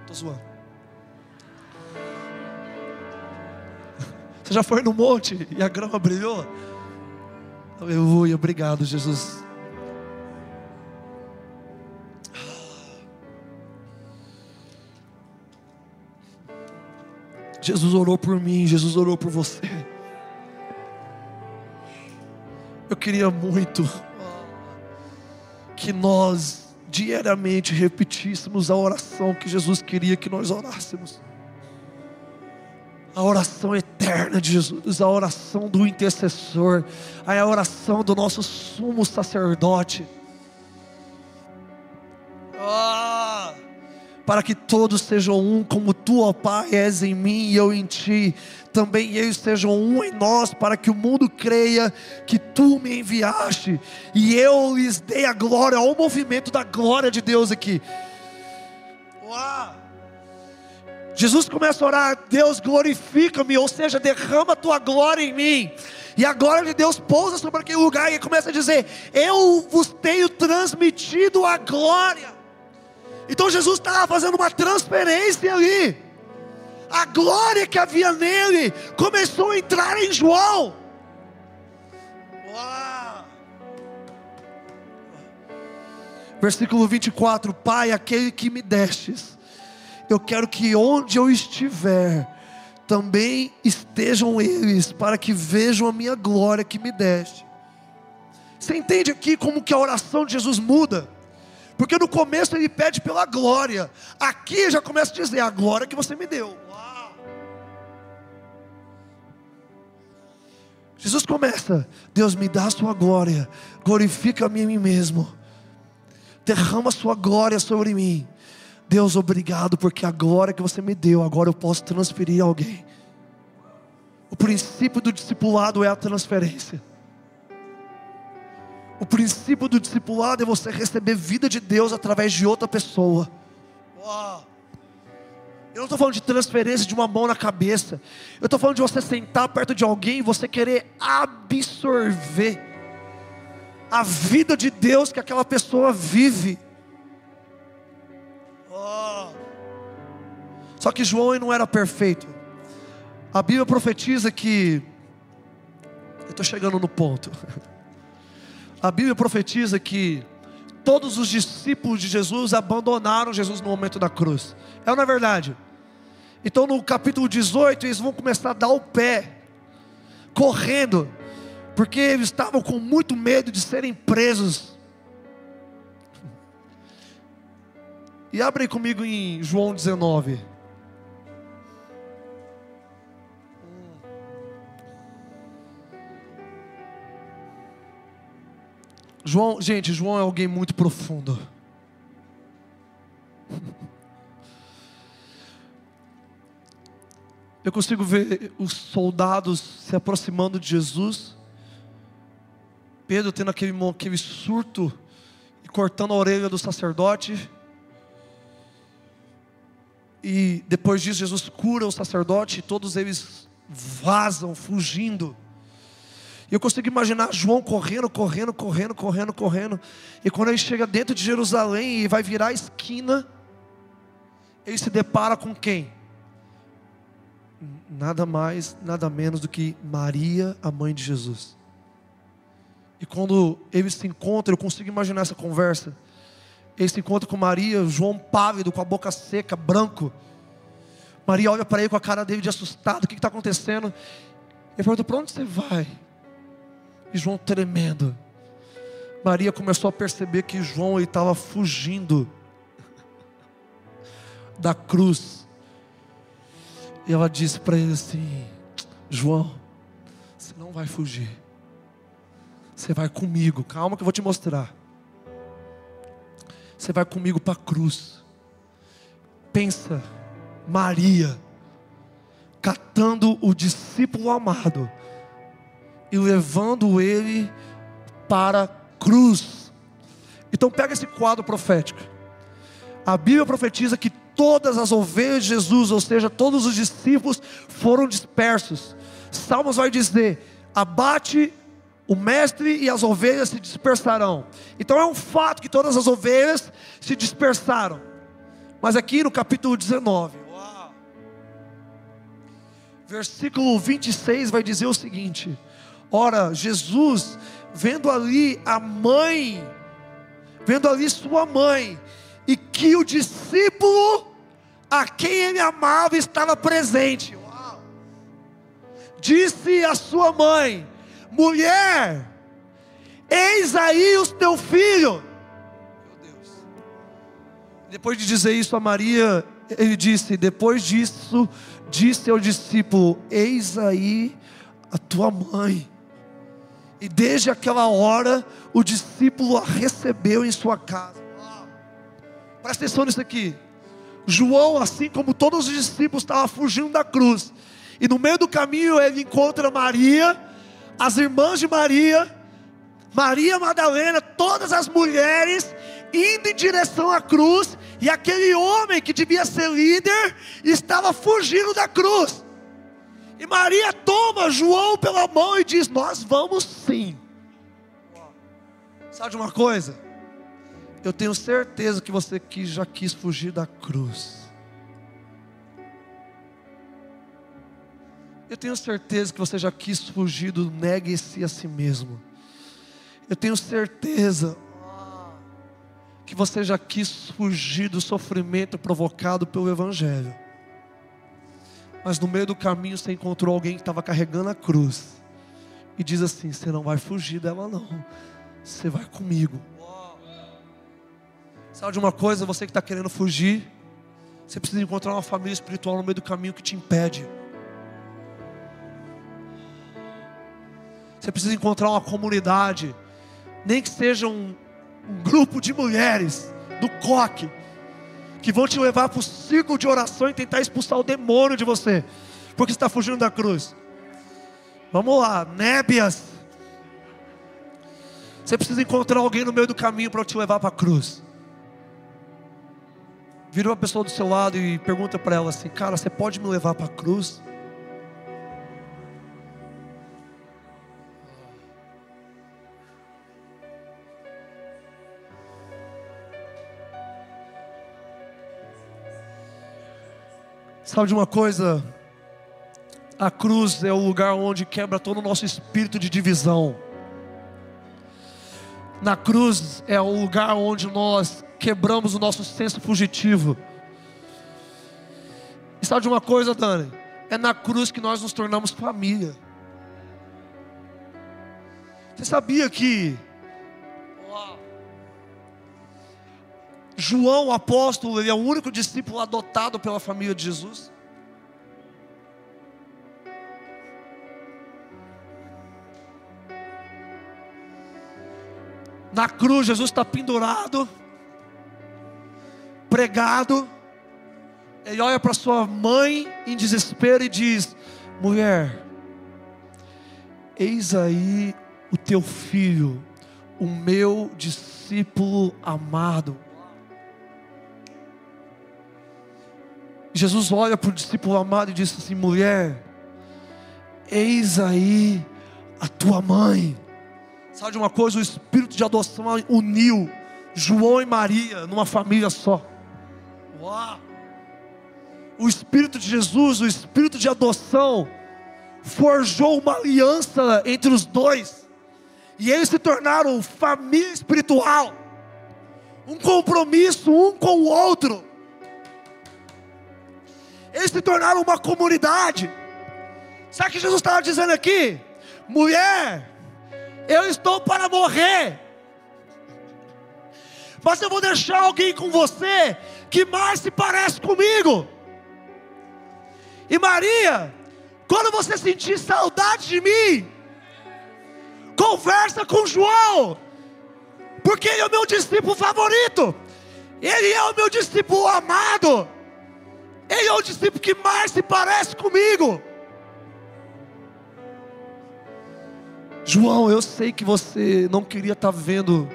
Estou zoando. Você já foi no monte e a grama brilhou? Aleluia, obrigado, Jesus. Jesus orou por mim, Jesus orou por você. Eu queria muito que nós diariamente repetíssemos a oração que Jesus queria que nós orássemos. A oração eterna de Jesus, a oração do intercessor, a oração do nosso sumo sacerdote. Ah! para que todos sejam um, como tu, ó Pai, és em mim e eu em ti. Também eles sejam um em nós, para que o mundo creia que tu me enviaste e eu lhes dei a glória. Olha o movimento da glória de Deus aqui. Uau! Jesus começa a orar, Deus glorifica-me, ou seja, derrama a tua glória em mim. E a glória de Deus pousa sobre aquele lugar e começa a dizer: Eu vos tenho transmitido a glória. Então Jesus estava fazendo uma transferência ali. A glória que havia nele começou a entrar em João. Versículo 24: Pai, aquele que me destes, eu quero que onde eu estiver, também estejam eles, para que vejam a minha glória que me deste. Você entende aqui como que a oração de Jesus muda? Porque no começo ele pede pela glória. Aqui já começa a dizer: a glória que você me deu. Jesus começa: Deus me dá a sua glória, glorifica-me a mim mesmo, derrama a sua glória sobre mim. Deus, obrigado, porque a glória que você me deu, agora eu posso transferir a alguém. O princípio do discipulado é a transferência. O princípio do discipulado é você receber vida de Deus através de outra pessoa. Uau. Eu não estou falando de transferência de uma mão na cabeça. Eu estou falando de você sentar perto de alguém e você querer absorver a vida de Deus que aquela pessoa vive. Oh. Só que João não era perfeito. A Bíblia profetiza que. Eu estou chegando no ponto. [LAUGHS] A Bíblia profetiza que todos os discípulos de Jesus abandonaram Jesus no momento da cruz. É não é verdade? Então no capítulo 18 eles vão começar a dar o pé, correndo, porque eles estavam com muito medo de serem presos. E abrem comigo em João 19. João, gente, João é alguém muito profundo. Eu consigo ver os soldados se aproximando de Jesus. Pedro tendo aquele, aquele surto e cortando a orelha do sacerdote. E depois disso, Jesus cura o sacerdote e todos eles vazam, fugindo. E eu consigo imaginar João correndo, correndo, correndo, correndo, correndo. E quando ele chega dentro de Jerusalém e vai virar a esquina, ele se depara com quem? Nada mais, nada menos do que Maria, a mãe de Jesus. E quando eles se encontram, eu consigo imaginar essa conversa. Ele se encontra com Maria, João pálido, com a boca seca, branco. Maria olha para ele com a cara dele de assustado: o que está acontecendo? Ele pergunta: para onde você vai? E João tremendo. Maria começou a perceber que João estava fugindo da cruz. E ela disse para ele assim: João, você não vai fugir. Você vai comigo. Calma que eu vou te mostrar. Você vai comigo para a cruz. Pensa, Maria, catando o discípulo amado e levando ele para a cruz. Então pega esse quadro profético. A Bíblia profetiza que todas as ovelhas de Jesus, ou seja, todos os discípulos foram dispersos. Salmos vai dizer: abate o mestre e as ovelhas se dispersarão. Então é um fato que todas as ovelhas se dispersaram. Mas aqui no capítulo 19, uau, versículo 26 vai dizer o seguinte: Ora, Jesus, vendo ali a mãe, vendo ali sua mãe, e que o discípulo a quem ele amava estava presente, Uau. disse a sua mãe: mulher, eis aí o teu filho. Depois de dizer isso a Maria, ele disse: depois disso, disse ao discípulo: Eis aí a tua mãe. E desde aquela hora, o discípulo a recebeu em sua casa. Presta atenção nisso aqui. João, assim como todos os discípulos, estava fugindo da cruz. E no meio do caminho ele encontra Maria, as irmãs de Maria, Maria Madalena, todas as mulheres indo em direção à cruz, e aquele homem que devia ser líder estava fugindo da cruz. E Maria toma João pela mão e diz: Nós vamos sim. Sabe de uma coisa? Eu tenho certeza que você que já quis fugir da cruz. Eu tenho certeza que você já quis fugir do negue-se a si mesmo. Eu tenho certeza que você já quis fugir do sofrimento provocado pelo Evangelho. Mas no meio do caminho você encontrou alguém que estava carregando a cruz. E diz assim: Você não vai fugir dela, não. Você vai comigo. Sabe de uma coisa, você que está querendo fugir, você precisa encontrar uma família espiritual no meio do caminho que te impede. Você precisa encontrar uma comunidade, nem que seja um, um grupo de mulheres do coque que vão te levar para o círculo de oração e tentar expulsar o demônio de você, porque está fugindo da cruz. Vamos lá, nébias. Você precisa encontrar alguém no meio do caminho para te levar para a cruz. Vira uma pessoa do seu lado e pergunta para ela assim: Cara, você pode me levar para a cruz? Sabe de uma coisa? A cruz é o lugar onde quebra todo o nosso espírito de divisão. Na cruz é o lugar onde nós quebramos o nosso senso fugitivo. E sabe de uma coisa, Dani? É na cruz que nós nos tornamos família. Você sabia que João, o apóstolo, ele é o único discípulo adotado pela família de Jesus? Na cruz, Jesus está pendurado, pregado. Ele olha para sua mãe em desespero e diz: Mulher, eis aí o teu filho, o meu discípulo amado. Jesus olha para o discípulo amado e diz assim: mulher, eis aí a tua mãe. Sabe de uma coisa? O espírito de adoção uniu João e Maria numa família só. Uau! O espírito de Jesus, o espírito de adoção, forjou uma aliança entre os dois, e eles se tornaram família espiritual, um compromisso um com o outro. Eles se tornaram uma comunidade. Sabe o que Jesus estava dizendo aqui? Mulher, eu estou para morrer. Mas eu vou deixar alguém com você que mais se parece comigo. E Maria, quando você sentir saudade de mim, conversa com João, porque ele é o meu discípulo favorito, ele é o meu discípulo amado. Ele é o discípulo que mais se parece comigo. João, eu sei que você não queria estar vendo,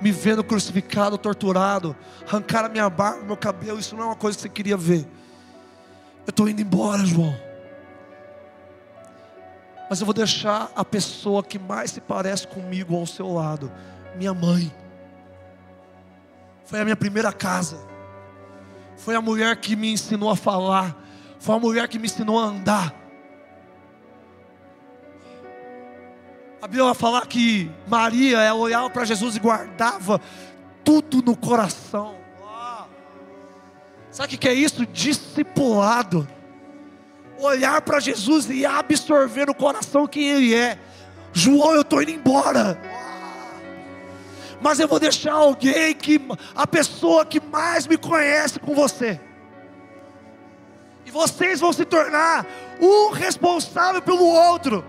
me vendo crucificado, torturado, arrancar a minha barba, meu cabelo, isso não é uma coisa que você queria ver. Eu estou indo embora, João. Mas eu vou deixar a pessoa que mais se parece comigo ao seu lado, minha mãe. Foi a minha primeira casa foi a mulher que me ensinou a falar, foi a mulher que me ensinou a andar. A Bíblia vai falar que Maria, ela olhava para Jesus e guardava tudo no coração. Sabe o que é isso? Discipulado. Olhar para Jesus e absorver no coração quem Ele é. João, eu estou indo embora mas eu vou deixar alguém que a pessoa que mais me conhece com você. E vocês vão se tornar um responsável pelo outro.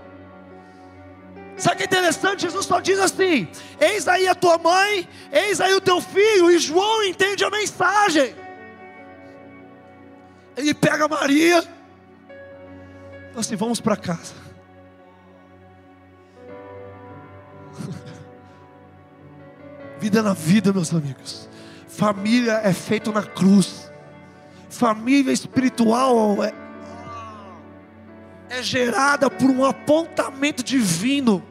Sabe que é interessante? Jesus só diz assim: Eis aí a tua mãe, eis aí o teu filho, e João entende a mensagem. Ele pega Maria, assim, vamos para casa. Vida na vida, meus amigos. Família é feito na cruz. Família espiritual é, é gerada por um apontamento divino.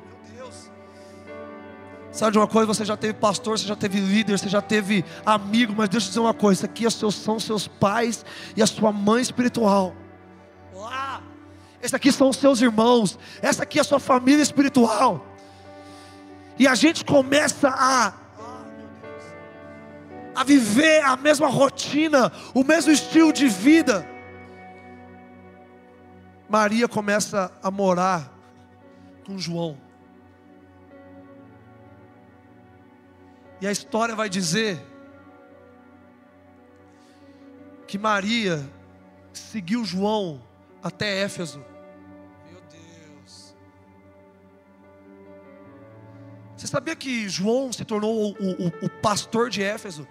Sabe de uma coisa? Você já teve pastor, você já teve líder, você já teve amigo, mas deixa eu dizer uma coisa: aqui é são seus pais e a sua mãe espiritual. Lá, esse aqui são os seus irmãos, essa aqui é a sua família espiritual. E a gente começa a a viver a mesma rotina, o mesmo estilo de vida. Maria começa a morar com João. E a história vai dizer que Maria seguiu João até Éfeso. Meu Deus. Você sabia que João se tornou o, o, o pastor de Éfeso?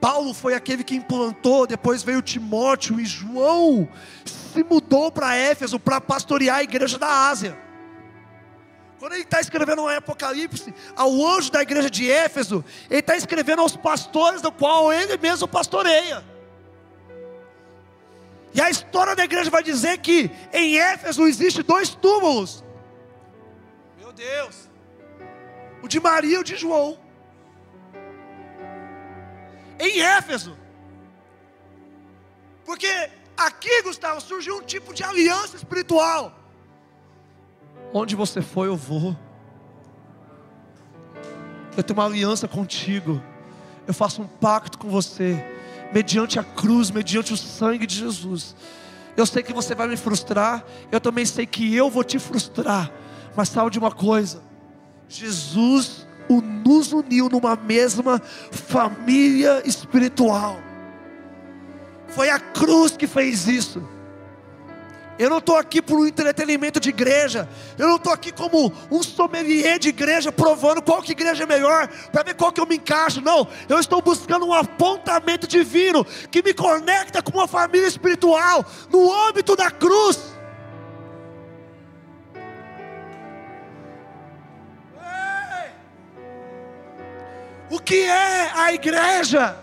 Paulo foi aquele que implantou, depois veio Timóteo e João se mudou para Éfeso para pastorear a igreja da Ásia. Quando ele está escrevendo no Apocalipse ao anjo da igreja de Éfeso, ele está escrevendo aos pastores do qual ele mesmo pastoreia. E a história da igreja vai dizer que em Éfeso existe dois túmulos. Meu Deus. O de Maria e o de João em Éfeso. Porque aqui, Gustavo, surgiu um tipo de aliança espiritual. Onde você foi, eu vou. Eu tenho uma aliança contigo. Eu faço um pacto com você. mediante a cruz, mediante o sangue de Jesus. Eu sei que você vai me frustrar, eu também sei que eu vou te frustrar, mas sabe de uma coisa: Jesus nos uniu numa mesma família espiritual. Foi a cruz que fez isso. Eu não estou aqui por um entretenimento de igreja. Eu não estou aqui como um sommelier de igreja provando qual que igreja é melhor, para ver qual que eu me encaixo. Não, eu estou buscando um apontamento divino que me conecta com uma família espiritual no âmbito da cruz. O que é a igreja?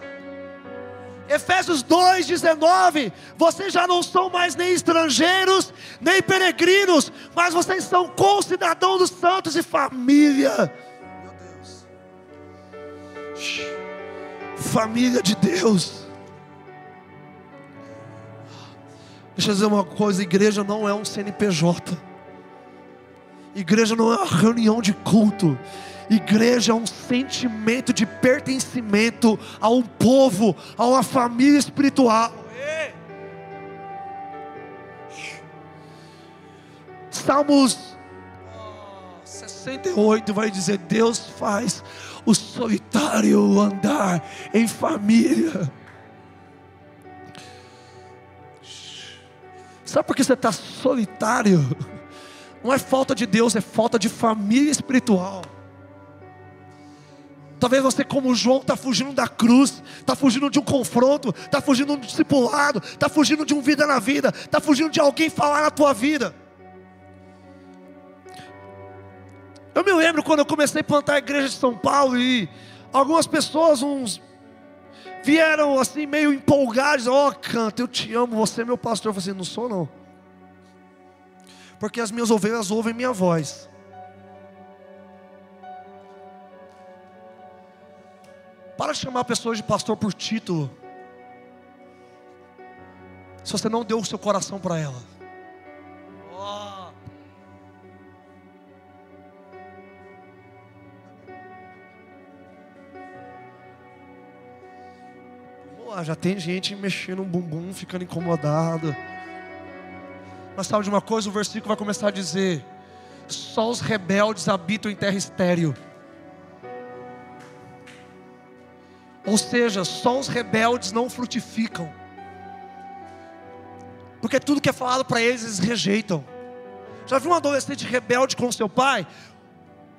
Efésios 2,19: Vocês já não são mais nem estrangeiros, nem peregrinos, mas vocês são concidadãos dos santos e família. Meu Deus, família de Deus. Deixa eu dizer uma coisa: igreja não é um CNPJ, igreja não é uma reunião de culto. Igreja é um sentimento de pertencimento a um povo, a uma família espiritual. Salmos 68 vai dizer: Deus faz o solitário andar em família. Sabe por que você está solitário? Não é falta de Deus, é falta de família espiritual. Talvez você, como João, está fugindo da cruz, está fugindo de um confronto, está fugindo de um discipulado, está fugindo de um vida na vida, está fugindo de alguém falar na tua vida. Eu me lembro quando eu comecei a plantar a igreja de São Paulo e algumas pessoas, uns vieram assim meio empolgados, ó, oh, canta, eu te amo, você é meu pastor. Eu falei assim, não sou não. Porque as minhas ovelhas ouvem minha voz. Para de chamar pessoas de pastor por título. Se você não deu o seu coração para ela. Oh. Já tem gente mexendo um bumbum, ficando incomodado. Mas sabe de uma coisa? O versículo vai começar a dizer: Só os rebeldes habitam em terra estéril. Ou seja, só os rebeldes não frutificam. Porque tudo que é falado para eles, eles rejeitam. Já viu um adolescente rebelde com seu pai?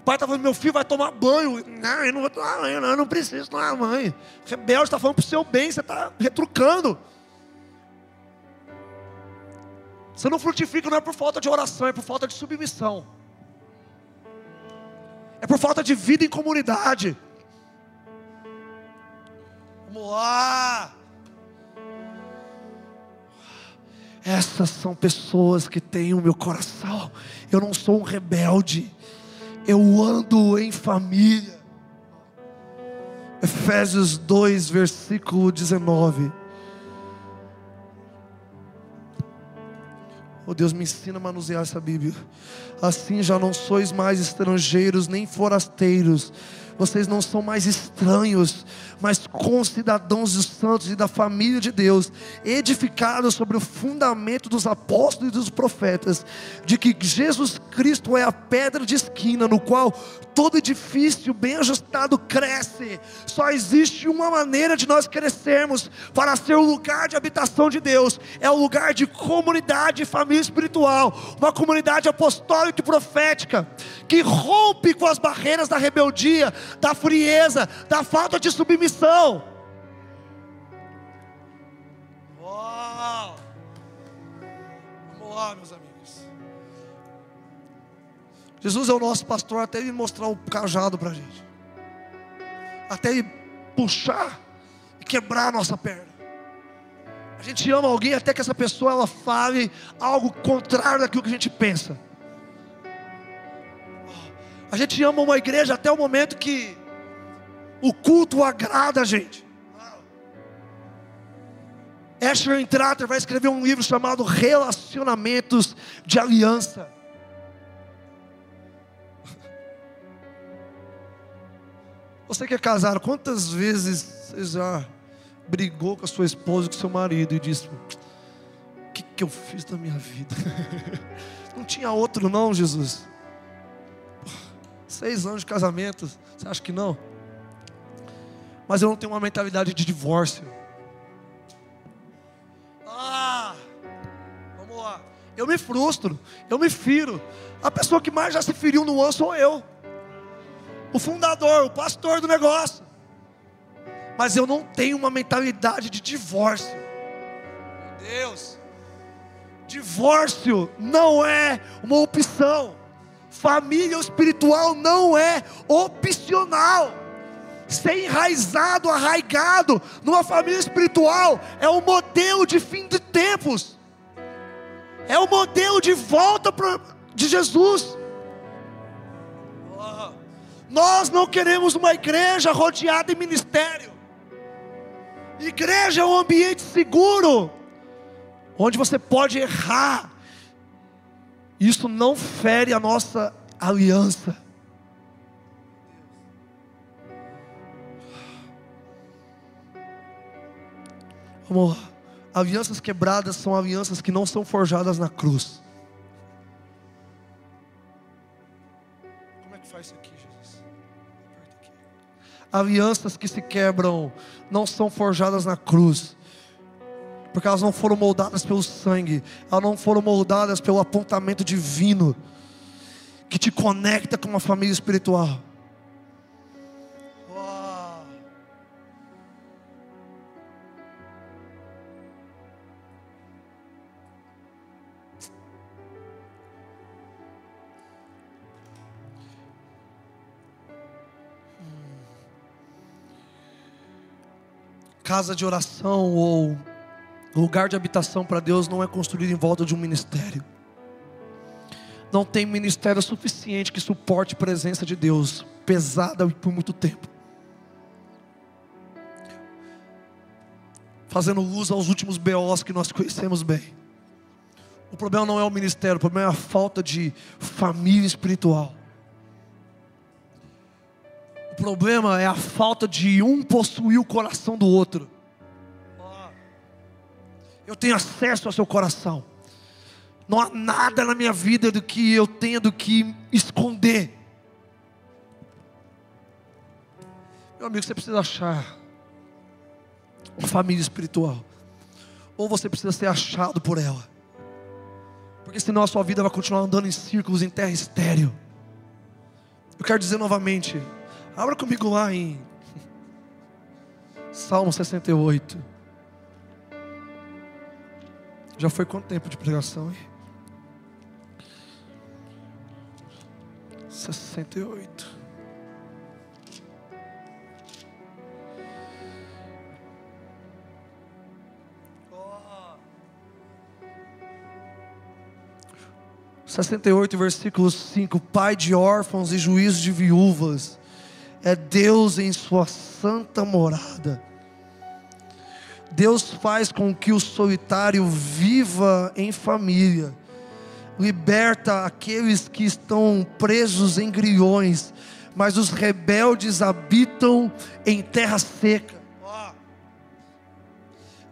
O pai está falando, meu filho vai tomar banho. Não, eu não vou tomar banho, não, eu não preciso tomar banho. Rebelde está falando para o seu bem, você está retrucando. Você não frutifica não é por falta de oração, é por falta de submissão. É por falta de vida em comunidade. Vamos lá. Essas são pessoas que têm o meu coração. Eu não sou um rebelde. Eu ando em família. Efésios 2, versículo 19. Oh Deus, me ensina a manusear essa Bíblia. Assim já não sois mais estrangeiros nem forasteiros vocês não são mais estranhos, mas concidadãos dos santos e da família de Deus, edificados sobre o fundamento dos apóstolos e dos profetas, de que Jesus Cristo é a pedra de esquina, no qual todo edifício bem ajustado cresce. Só existe uma maneira de nós crescermos para ser o lugar de habitação de Deus, é o lugar de comunidade e família espiritual, uma comunidade apostólica e profética, que rompe com as barreiras da rebeldia, da frieza, da falta de submissão. Uau! Vamos lá, meus amigos. Jesus é o nosso pastor até ele mostrar o cajado para a gente, até ele puxar e quebrar a nossa perna. A gente ama alguém até que essa pessoa ela fale algo contrário daquilo que a gente pensa. A gente ama uma igreja até o momento que o culto agrada a gente. Asher Tratter vai escrever um livro chamado Relacionamentos de Aliança. Você que é casado, quantas vezes você já brigou com a sua esposa, com o seu marido e disse: O que, que eu fiz da minha vida? [LAUGHS] Não tinha outro, não, Jesus. Seis anos de casamento, você acha que não? Mas eu não tenho uma mentalidade de divórcio. Ah, vamos lá. Eu me frustro, eu me firo. A pessoa que mais já se feriu no ano sou eu. O fundador, o pastor do negócio. Mas eu não tenho uma mentalidade de divórcio. Meu Deus. Divórcio não é uma opção. Família espiritual não é opcional. Ser enraizado, arraigado numa família espiritual é o modelo de fim de tempos. É o modelo de volta de Jesus. Nós não queremos uma igreja rodeada em ministério. Igreja é um ambiente seguro, onde você pode errar. Isso não fere a nossa aliança. Vamos lá. Alianças quebradas são alianças que não são forjadas na cruz. Como é que faz isso aqui, Jesus? Aqui. Alianças que se quebram não são forjadas na cruz, porque elas não foram moldadas pelo sangue, elas não foram moldadas pelo apontamento divino que te conecta com uma família espiritual. casa de oração ou lugar de habitação para Deus não é construído em volta de um ministério. Não tem ministério suficiente que suporte a presença de Deus pesada por muito tempo. Fazendo luz aos últimos BOs que nós conhecemos bem. O problema não é o ministério, o problema é a falta de família espiritual. O problema é a falta de um possuir o coração do outro. Eu tenho acesso ao seu coração. Não há nada na minha vida do que eu tenha do que esconder. Meu amigo, você precisa achar uma família espiritual. Ou você precisa ser achado por ela. Porque senão a sua vida vai continuar andando em círculos em terra estéreo. Eu quero dizer novamente, Abra comigo lá em Salmo 68. Já foi quanto tempo de pregação? Hein? 68. 68, versículo 5: Pai de órfãos e juízo de viúvas é Deus em sua santa morada. Deus faz com que o solitário viva em família, liberta aqueles que estão presos em grilhões, mas os rebeldes habitam em terra seca.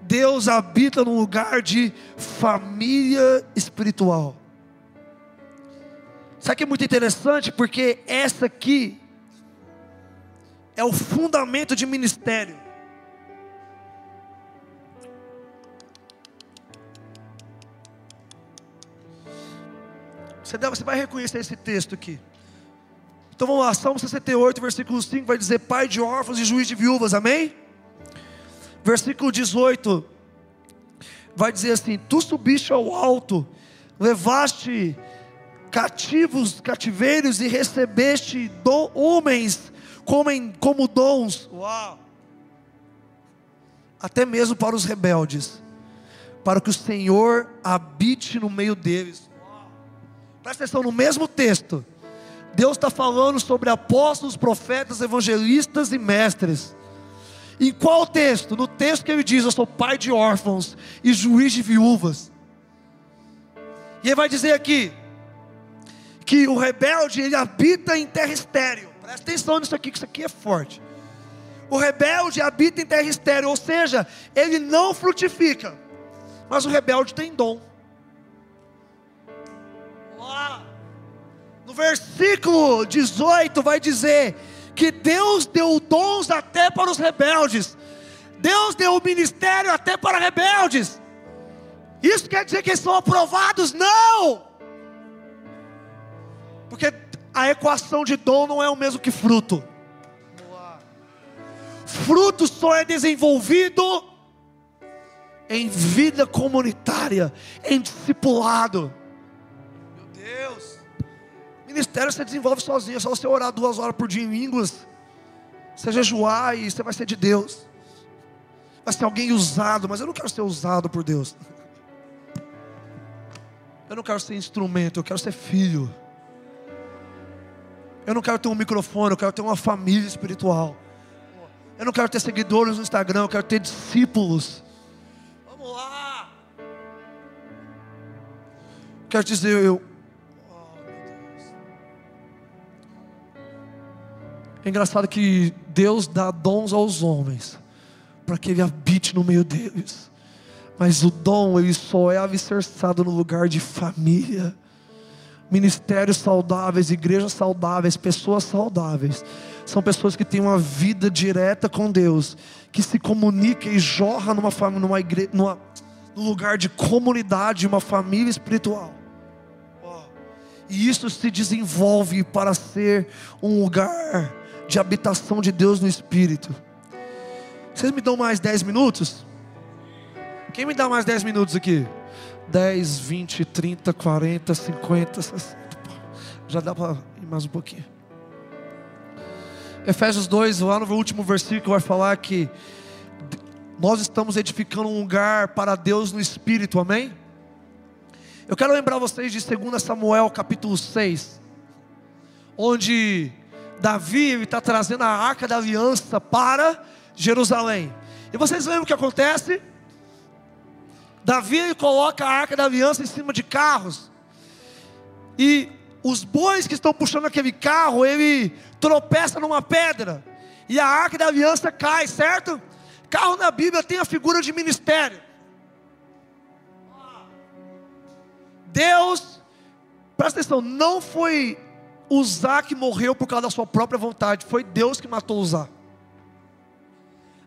Deus habita num lugar de família espiritual. Sabe que é muito interessante? Porque essa aqui é o fundamento de ministério. Você, deve, você vai reconhecer esse texto aqui. Então vamos lá, Salmo 68, versículo 5 vai dizer: Pai de órfãos e juiz de viúvas, amém? Versículo 18 vai dizer assim: Tu subiste ao alto, levaste cativos, cativeiros e recebeste homens como, em, como dons. Uau! Até mesmo para os rebeldes, para que o Senhor habite no meio deles. Presta atenção, no mesmo texto, Deus está falando sobre apóstolos, profetas, evangelistas e mestres. Em qual texto? No texto que ele diz: Eu sou pai de órfãos e juiz de viúvas. E ele vai dizer aqui que o rebelde ele habita em terra estéreo. Presta atenção nisso aqui, que isso aqui é forte. O rebelde habita em terra estéril, ou seja, ele não frutifica. Mas o rebelde tem dom. No versículo 18 vai dizer que Deus deu dons até para os rebeldes. Deus deu o ministério até para rebeldes. Isso quer dizer que eles são aprovados? Não! Porque a equação de dom não é o mesmo que fruto. Fruto só é desenvolvido em vida comunitária, em discipulado. Ministério você desenvolve sozinho, é só você orar duas horas por dia em línguas, você jejuar e você vai ser de Deus, vai ser alguém usado, mas eu não quero ser usado por Deus, eu não quero ser instrumento, eu quero ser filho. Eu não quero ter um microfone, eu quero ter uma família espiritual. Eu não quero ter seguidores no Instagram, eu quero ter discípulos. Vamos lá. Quero dizer, eu. É engraçado que Deus dá dons aos homens para que ele habite no meio deles. Mas o dom ele só é alicerçado no lugar de família ministérios saudáveis, igrejas saudáveis, pessoas saudáveis. São pessoas que têm uma vida direta com Deus, que se comunica e jorra numa, numa igreja, numa, num lugar de comunidade, uma família espiritual. E isso se desenvolve para ser um lugar de habitação de Deus no Espírito. Vocês me dão mais 10 minutos? Quem me dá mais 10 minutos aqui? 10, 20, 30, 40, 50, 60. Já dá para ir mais um pouquinho. Efésios 2, lá no último versículo, vai falar que nós estamos edificando um lugar para Deus no Espírito, amém? Eu quero lembrar vocês de 2 Samuel capítulo 6, onde Davi está trazendo a arca da aliança para Jerusalém. E vocês lembram o que acontece? Davi coloca a arca da aliança em cima de carros. E os bois que estão puxando aquele carro, ele tropeça numa pedra. E a arca da aliança cai, certo? Carro na Bíblia tem a figura de ministério. Deus, presta atenção, não foi Uzá que morreu por causa da sua própria vontade, foi Deus que matou Uzá.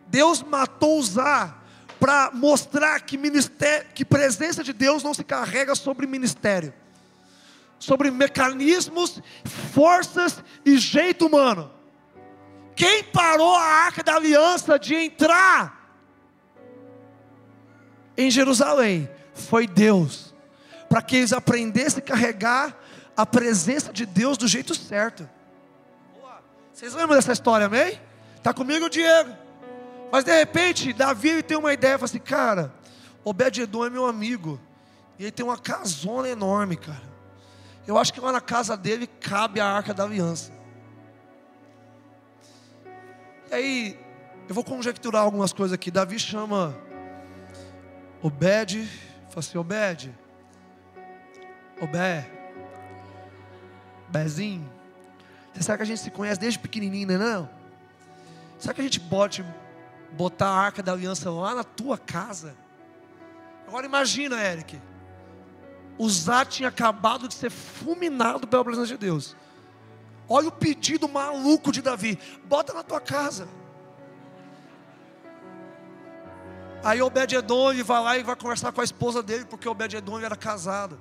Deus matou Uzá para mostrar que, ministério, que presença de Deus não se carrega sobre ministério, sobre mecanismos, forças e jeito humano. Quem parou a arca da aliança de entrar em Jerusalém foi Deus, para que eles aprendessem a carregar a presença de Deus do jeito certo. Vocês lembram dessa história, amém? Está comigo, Diego? Mas de repente, Davi tem uma ideia, fala assim, cara, Obed-edom é meu amigo, e ele tem uma casona enorme, cara. Eu acho que lá na casa dele cabe a arca da aliança. E aí, eu vou conjecturar algumas coisas aqui. Davi chama Obed, fala assim, Obed, Obed, Bezinho, você sabe que a gente se conhece desde pequenininho, né não? Será que a gente bote botar a arca da aliança lá na tua casa. Agora imagina, Eric. Uzá tinha acabado de ser fulminado pela presença de Deus. Olha o pedido maluco de Davi: bota na tua casa. Aí Obed-Edom vai lá e vai conversar com a esposa dele, porque Obed-Edom era casado.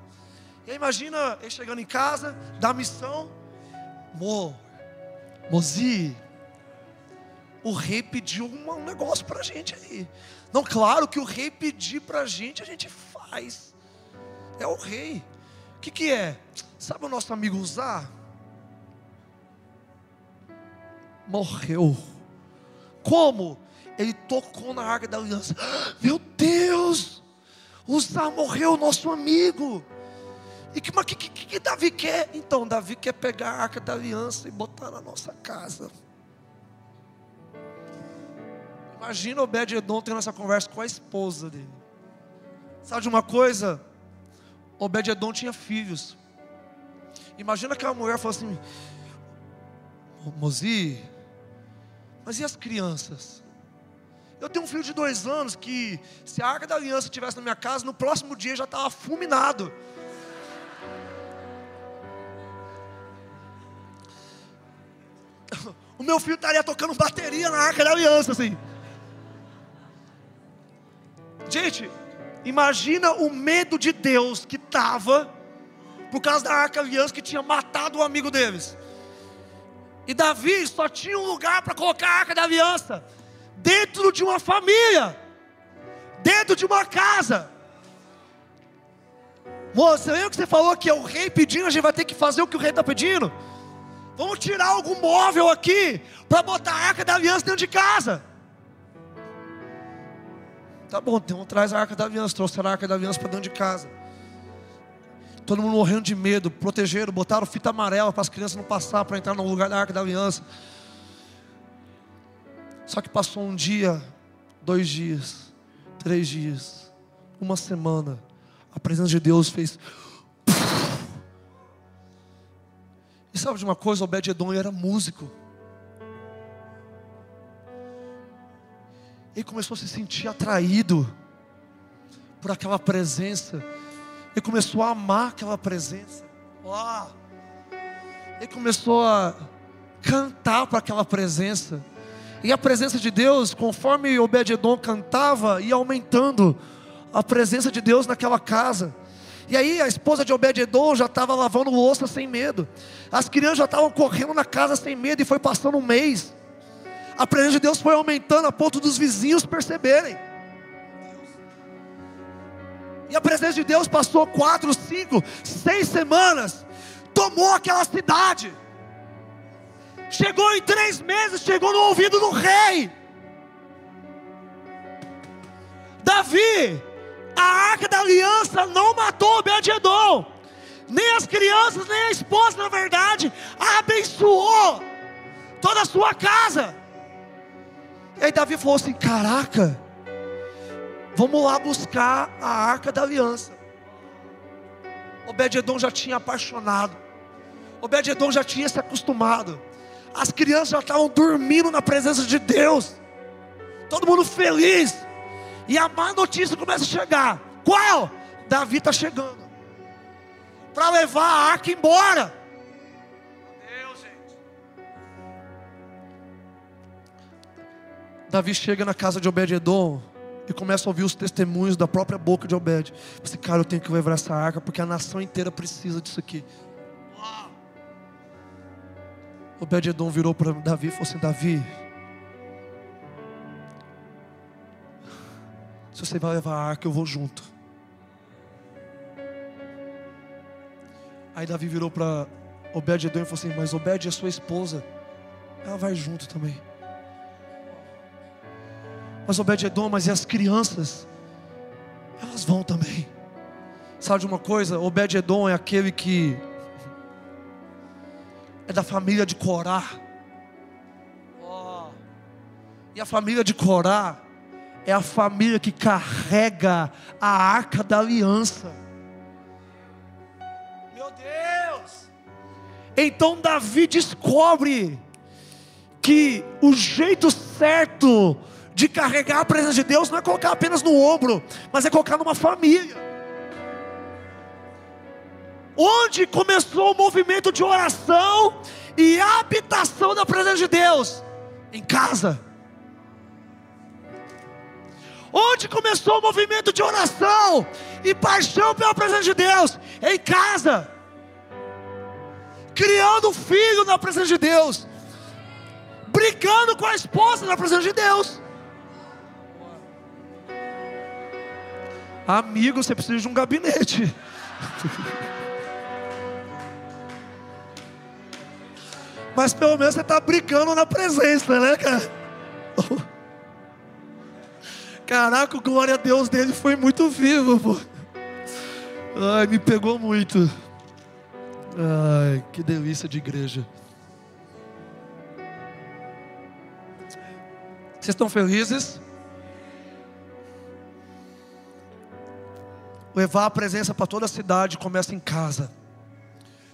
E aí imagina ele chegando em casa, da missão, Mo, Mozi, o rei pediu um negócio para a gente aí. Não, claro que o rei pedir para a gente, a gente faz. É o rei. O que, que é? Sabe o nosso amigo Uzá? Morreu. Como? Ele tocou na arca da aliança. Meu Deus! Uzá morreu, nosso amigo. E que, mas que, que, que Davi quer? Então, Davi quer pegar a arca da aliança e botar na nossa casa. Imagina Obed-Edom tendo essa conversa com a esposa dele. Sabe de uma coisa? Obed-Edom tinha filhos. Imagina aquela mulher falou assim: Mozi, Mas e as crianças? Eu tenho um filho de dois anos que, se a arca da aliança estivesse na minha casa, no próximo dia já estava fulminado. [COUGHS] O meu filho estaria tocando bateria na arca da aliança, assim. Gente, imagina o medo de Deus que estava por causa da arca da aliança que tinha matado o amigo deles. E Davi só tinha um lugar para colocar a arca da aliança dentro de uma família, dentro de uma casa. Moça, lembra que você falou que é o rei pedindo, a gente vai ter que fazer o que o rei está pedindo? Vamos tirar algum móvel aqui para botar a arca da aliança dentro de casa. Tá bom, então traz a arca da aliança, trouxeram a arca da aliança para dentro de casa. Todo mundo morrendo de medo, protegeram, botaram fita amarela para as crianças não passar para entrar no lugar da arca da aliança. Só que passou um dia, dois dias, três dias, uma semana. A presença de Deus fez. E sabe de uma coisa? Obed-Edom era músico. Ele começou a se sentir atraído por aquela presença. Ele começou a amar aquela presença. Ele começou a cantar para aquela presença. E a presença de Deus, conforme Obed-Edom cantava, ia aumentando a presença de Deus naquela casa. E aí a esposa de Obed-Edom já estava lavando louça sem medo. As crianças já estavam correndo na casa sem medo e foi passando um mês. A presença de Deus foi aumentando a ponto dos vizinhos perceberem. E a presença de Deus passou quatro, cinco, seis semanas, tomou aquela cidade. Chegou em três meses, chegou no ouvido do rei. Davi, a arca da aliança não matou Obed-Edom, nem as crianças, nem a esposa, na verdade, abençoou toda a sua casa. E aí Davi falou assim: Caraca, vamos lá buscar a arca da aliança. Obed-Edom já tinha apaixonado, Obed-Edom já tinha se acostumado. As crianças já estavam dormindo na presença de Deus, todo mundo feliz, e a má notícia começa a chegar: qual? Davi está chegando para levar a arca embora. Deus, gente. Davi chega na casa de Obed-Edom e começa a ouvir os testemunhos da própria boca de Obed. Esse cara, eu tenho que levar essa arca porque a nação inteira precisa disso aqui. Obed-Edom virou para Davi e falou assim: Davi, se você vai levar a arca, eu vou junto. Aí Davi virou para Obed-Edom e falou assim: Mas Obed é sua esposa, ela vai junto também. Mas Obed-Edom, mas e as crianças? Elas vão também. Sabe de uma coisa? Obed-Edom é aquele que é da família de Corá. Oh. E a família de Corá é a família que carrega a arca da aliança. Meu Deus! Então Davi descobre que o jeito certo de carregar a presença de Deus não é colocar apenas no ombro, mas é colocar numa família. Onde começou o movimento de oração e habitação da presença de Deus? Em casa. Onde começou o movimento de oração e paixão pela presença de Deus? Em casa. Criando filho na presença de Deus. Brigando com a esposa na presença de Deus. Amigo, você precisa de um gabinete. [LAUGHS] Mas pelo menos você está brincando na presença, né, cara? Caraca, glória a Deus dele foi muito vivo, pô. Ai, me pegou muito. Ai, que delícia de igreja. Vocês estão felizes? Levar a presença para toda a cidade começa em casa.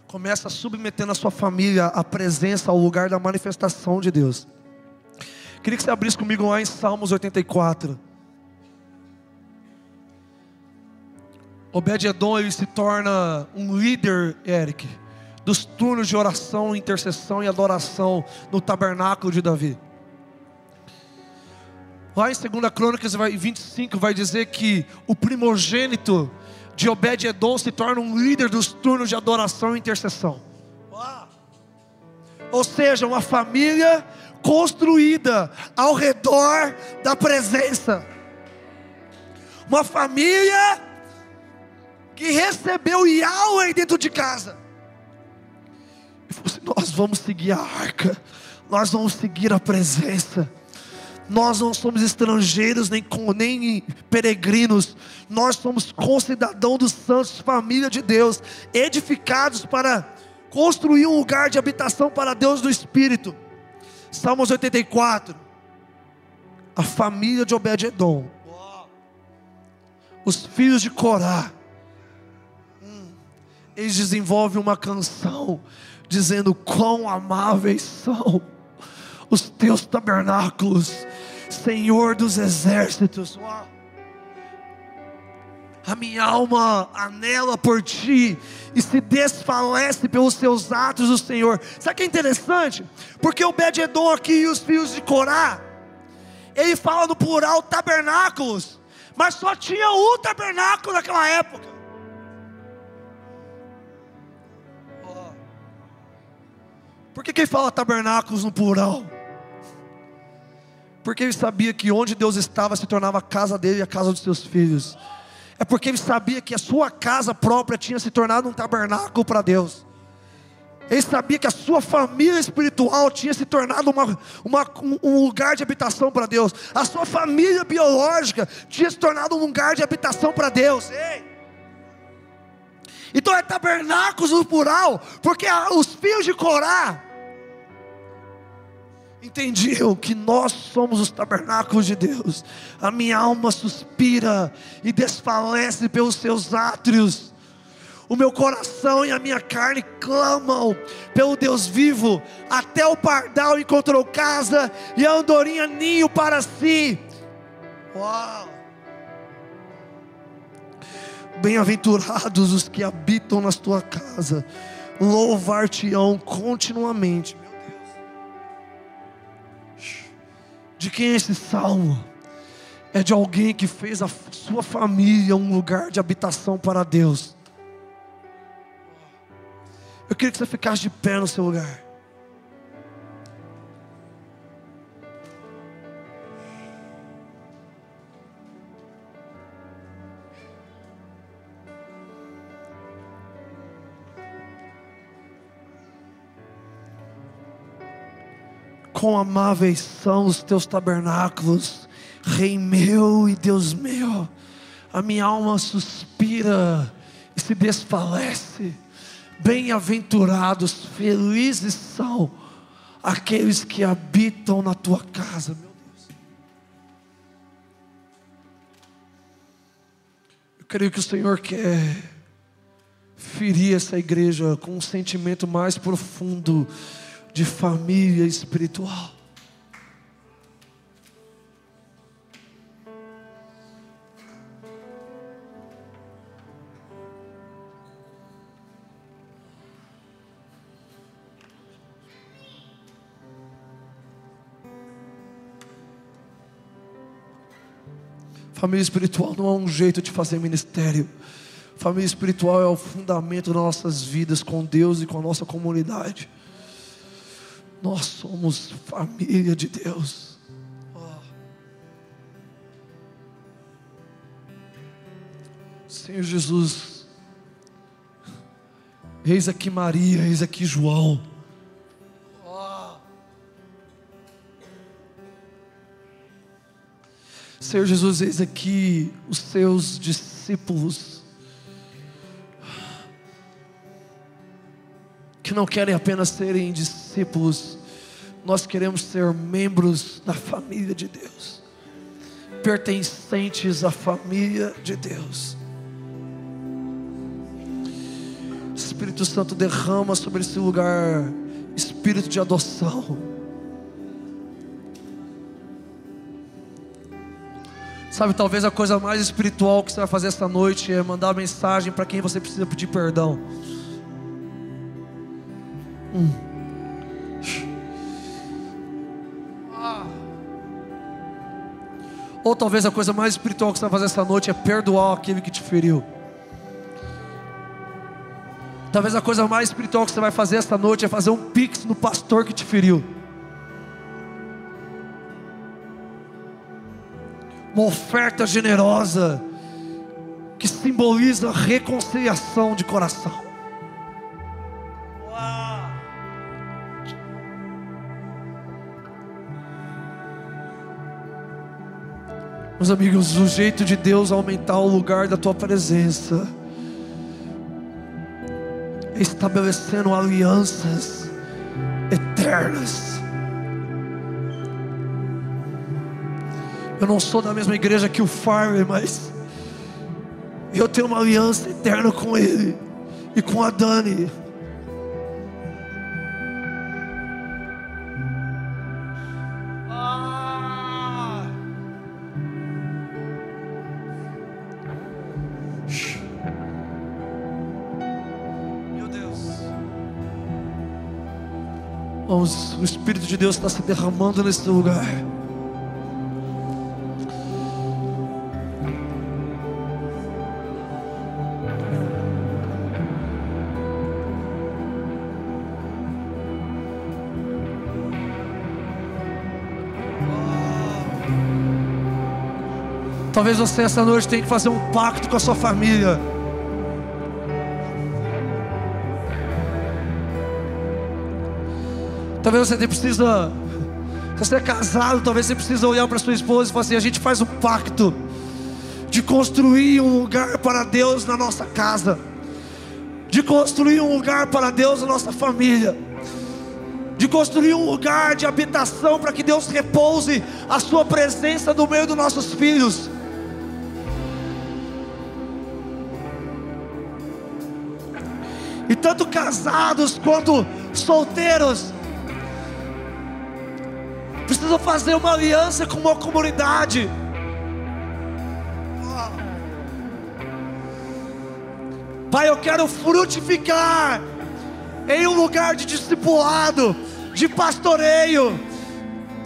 Começa submetendo a sua família à presença, ao lugar da manifestação de Deus. Queria que você abrisse comigo lá em Salmos 84. Obed-Edom ele se torna um líder, Eric, dos turnos de oração, intercessão e adoração no tabernáculo de Davi. Lá em 2 Crônicas 25 vai dizer que o primogênito de Obed-Edom se torna um líder dos turnos de adoração e intercessão. Ou seja, uma família construída ao redor da presença. Uma família que recebeu Yahweh dentro de casa. E falou assim: Nós vamos seguir a arca, nós vamos seguir a presença. Nós não somos estrangeiros nem, nem peregrinos, nós somos concidadãos dos santos, família de Deus, edificados para construir um lugar de habitação para Deus do Espírito. Salmos 84. A família de Obed-Edom. Os filhos de Corá. Eles desenvolvem uma canção dizendo quão amáveis são os teus tabernáculos, Senhor dos exércitos. A minha alma anela por ti e se desfalece pelos seus atos, o Senhor. Sabe que é interessante? Porque o Bededon aqui e os filhos de Corá, ele fala no plural tabernáculos, mas só tinha um tabernáculo naquela época. Por que, que ele fala tabernáculos no plural? Porque ele sabia que onde Deus estava se tornava a casa dele e a casa dos seus filhos. É porque ele sabia que a sua casa própria tinha se tornado um tabernáculo para Deus. Ele sabia que a sua família espiritual tinha se tornado uma, uma, um lugar de habitação para Deus. A sua família biológica tinha se tornado um lugar de habitação para Deus. Ei! Então é tabernáculos no plural, porque os filhos de Corá entendiam que nós somos os tabernáculos de Deus. A minha alma suspira e desfalece pelos seus átrios. O meu coração e a minha carne clamam pelo Deus vivo. Até o pardal encontrou casa e a andorinha ninho para si. Uau! Bem-aventurados os que habitam na tua casa, louvar-te-ão continuamente. De quem é esse salmo? É de alguém que fez a sua família um lugar de habitação para Deus. Eu queria que você ficasse de pé no seu lugar. Quão amáveis são os teus tabernáculos, Rei meu e Deus meu. A minha alma suspira e se desfalece. Bem-aventurados, felizes são aqueles que habitam na tua casa, meu Deus. Eu creio que o Senhor quer ferir essa igreja com um sentimento mais profundo de família espiritual. Família espiritual não é um jeito de fazer ministério. Família espiritual é o fundamento das nossas vidas com Deus e com a nossa comunidade. Nós somos família de Deus. Oh. Senhor Jesus, eis aqui Maria, eis aqui João. Oh. Senhor Jesus, eis aqui os seus discípulos. Que não querem apenas serem discípulos, nós queremos ser membros da família de Deus, pertencentes à família de Deus. Espírito Santo derrama sobre esse lugar espírito de adoção. Sabe, talvez a coisa mais espiritual que você vai fazer esta noite é mandar mensagem para quem você precisa pedir perdão. Ou talvez a coisa mais espiritual que você vai fazer esta noite é perdoar aquele que te feriu. Talvez a coisa mais espiritual que você vai fazer esta noite é fazer um pix no pastor que te feriu. Uma oferta generosa que simboliza reconciliação de coração. Meus amigos, o jeito de Deus aumentar o lugar da tua presença estabelecendo alianças eternas. Eu não sou da mesma igreja que o Fire, mas eu tenho uma aliança eterna com ele e com a Dani. O Espírito de Deus está se derramando nesse lugar. Talvez você essa noite tenha que fazer um pacto com a sua família. Talvez você precisa, se você é casado, talvez você precisa olhar para sua esposa e falar assim: a gente faz um pacto de construir um lugar para Deus na nossa casa, de construir um lugar para Deus na nossa família, de construir um lugar de habitação para que Deus repouse a Sua presença no meio dos nossos filhos. E tanto casados quanto solteiros, precisam fazer uma aliança com uma comunidade. Pai, eu quero frutificar em um lugar de discipulado, de pastoreio,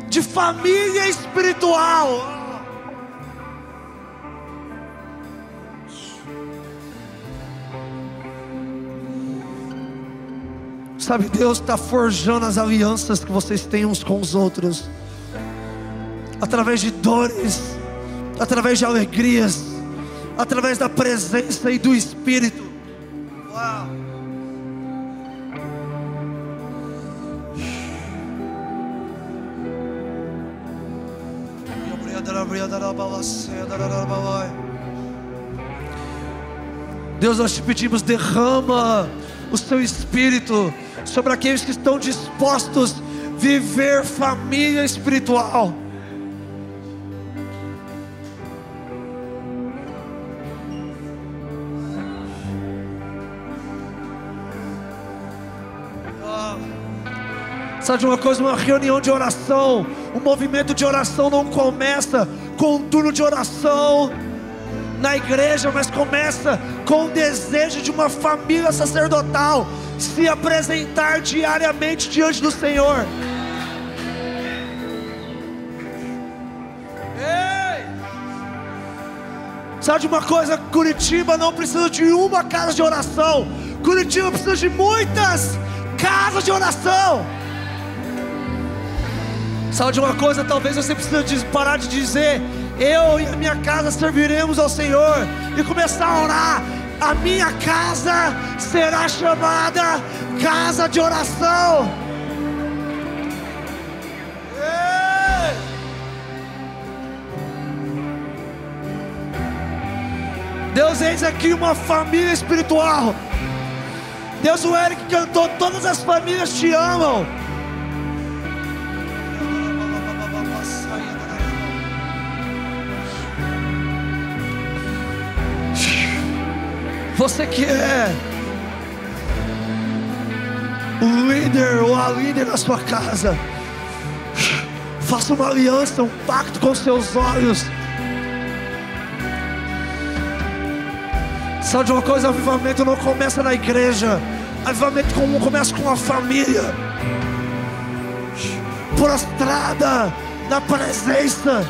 de família espiritual. Sabe, Deus está forjando as alianças que vocês têm uns com os outros, através de dores, através de alegrias, através da presença e do Espírito. Uau! Deus, nós te pedimos, derrama o seu espírito sobre aqueles que estão dispostos a viver família espiritual. Sabe de uma coisa, uma reunião de oração, um movimento de oração não começa com um turno de oração na igreja, mas começa com o desejo de uma família sacerdotal se apresentar diariamente diante do Senhor. Sabe de uma coisa? Curitiba não precisa de uma casa de oração, Curitiba precisa de muitas casas de oração. Sabe de uma coisa? Talvez você precise parar de dizer eu e a minha casa serviremos ao Senhor e começar a orar. A minha casa será chamada casa de oração. Deus, eis aqui uma família espiritual. Deus, o Eric cantou, todas as famílias te amam. Você que é o líder ou a líder da sua casa, faça uma aliança, um pacto com seus olhos. Sabe de uma coisa? Avivamento não começa na igreja, avivamento começa com a família, prostrada na presença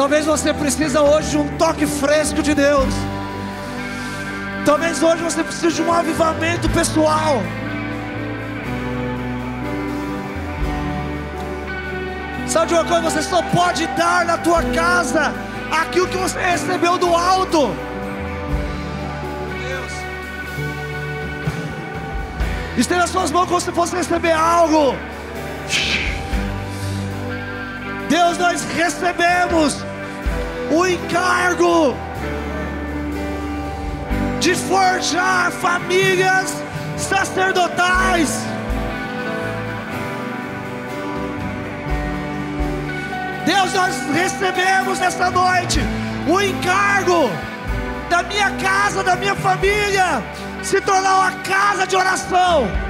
Talvez você precisa hoje de um toque fresco de Deus. Talvez hoje você precise de um avivamento pessoal. Sabe de uma coisa? Você só pode dar na tua casa aquilo que você recebeu do alto. Deus. Esteja nas suas mãos como se fosse receber algo. Deus, nós recebemos o encargo de forjar famílias sacerdotais. Deus, nós recebemos nesta noite o encargo da minha casa, da minha família, se tornar uma casa de oração.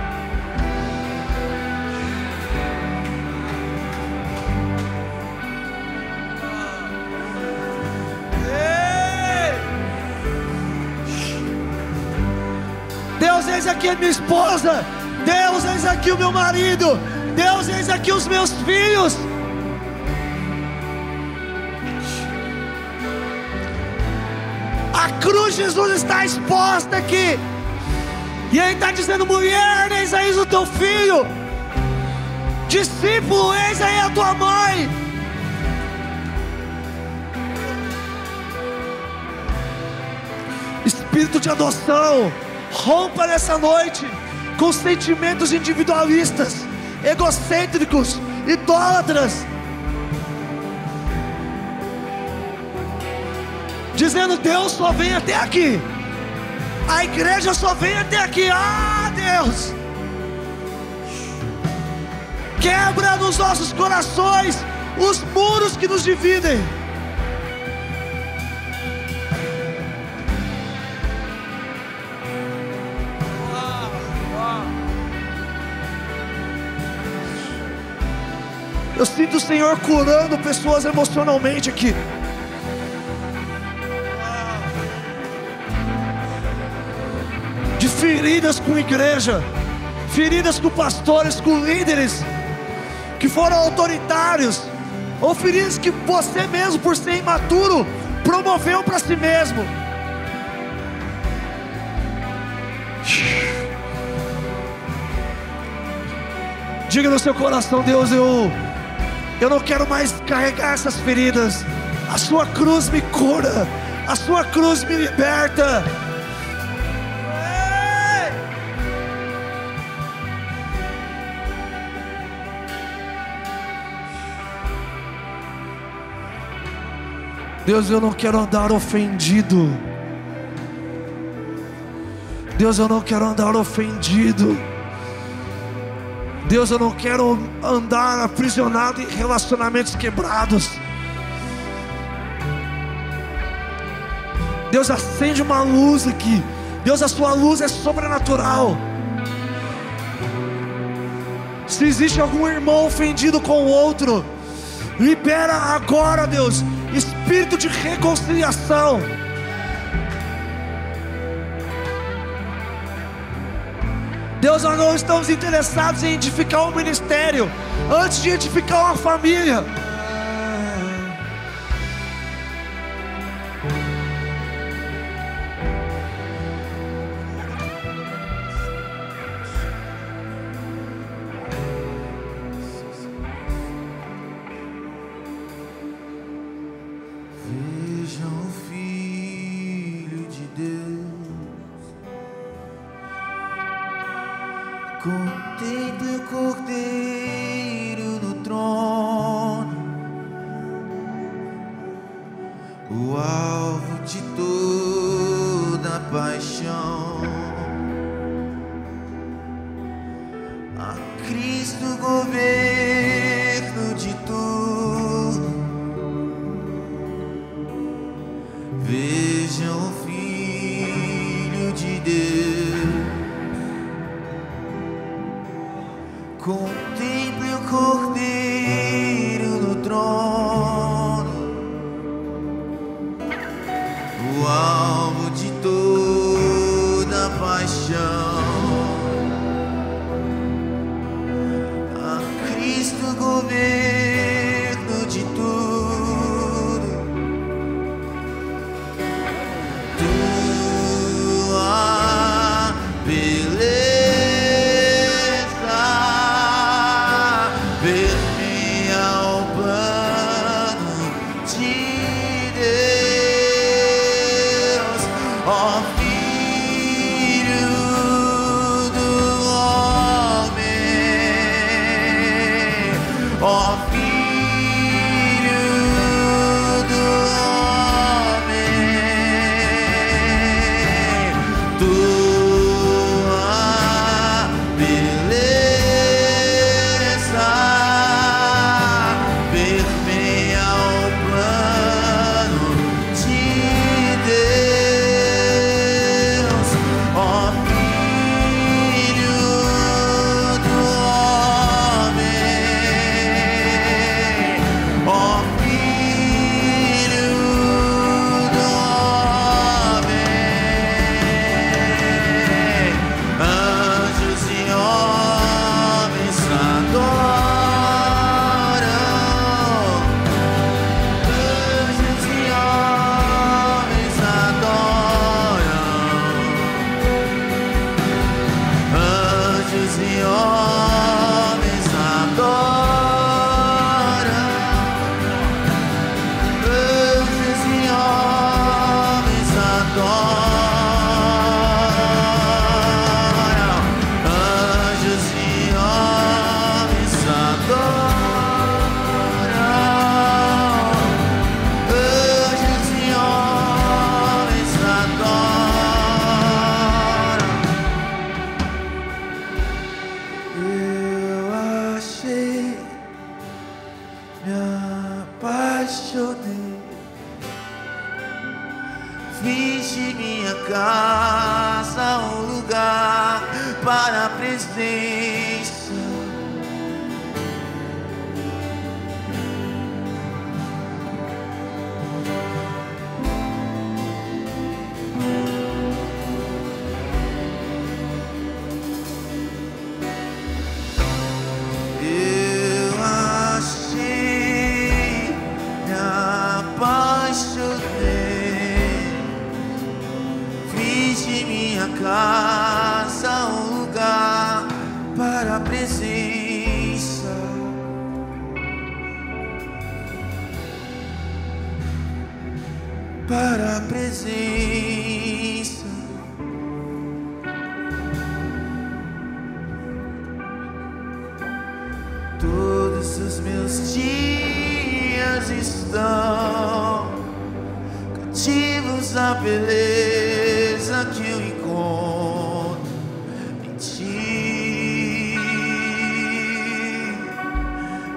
Eis aqui a minha esposa. Deus, eis aqui o meu marido. Deus, eis aqui os meus filhos. A cruz de Jesus está exposta aqui. E ele está dizendo: mulher, eis aí o teu filho. Discípulo, eis aí a tua mãe. Espírito de adoção Rompa nessa noite com sentimentos individualistas, egocêntricos, idólatras. Dizendo Deus só vem até aqui. A igreja só vem até aqui. Ah, Deus! Quebra nos nossos corações os muros que nos dividem. Eu sinto o Senhor curando pessoas emocionalmente aqui. De feridas com igreja, feridas com pastores, com líderes que foram autoritários, ou feridas que você mesmo, por ser imaturo, promoveu para si mesmo. Diga no seu coração, Deus, eu eu não quero mais carregar essas feridas. A sua cruz me cura. A sua cruz me liberta. Deus, eu não quero andar ofendido. Deus, eu não quero andar ofendido. Deus, eu não quero andar aprisionado em relacionamentos quebrados. Deus, acende uma luz aqui. Deus, a sua luz é sobrenatural. Se existe algum irmão ofendido com o outro, libera agora, Deus, espírito de reconciliação. Deus, nós não estamos interessados em edificar um ministério antes de edificar uma família.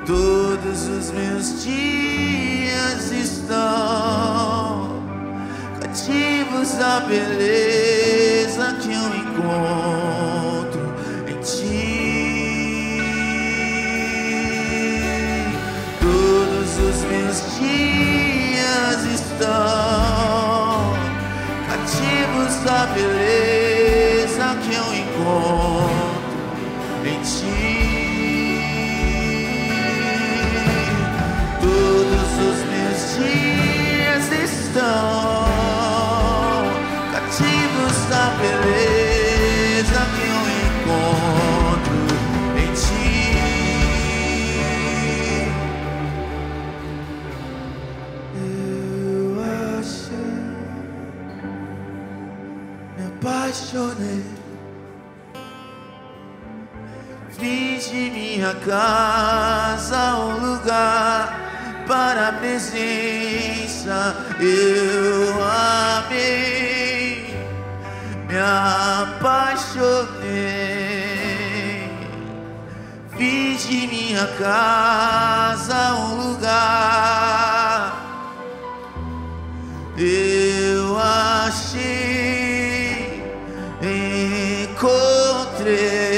Todos os meus dias estão cativos da beleza que eu encontro em ti. Todos os meus dias estão cativos da beleza. minha casa um lugar para a presença. Eu amei, me apaixonei. Fiz de minha casa um lugar. Eu achei, encontrei.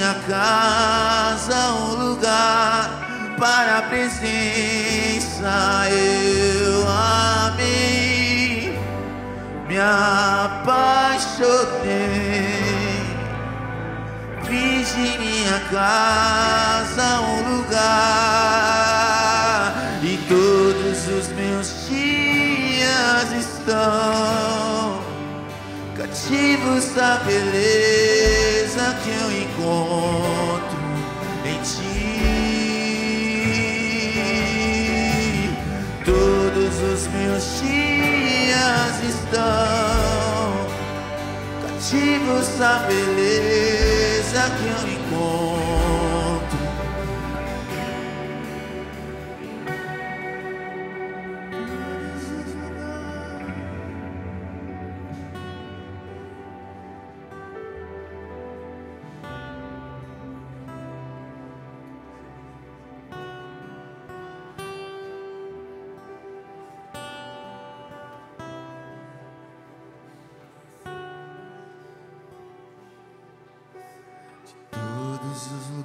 minha casa um lugar para a presença. Eu amei, me apaixonei. Fiz de minha casa um lugar e todos os meus dias estão cativos da beleza que eu encontro em ti. Todos os meus dias estão cativos da beleza que eu encontro.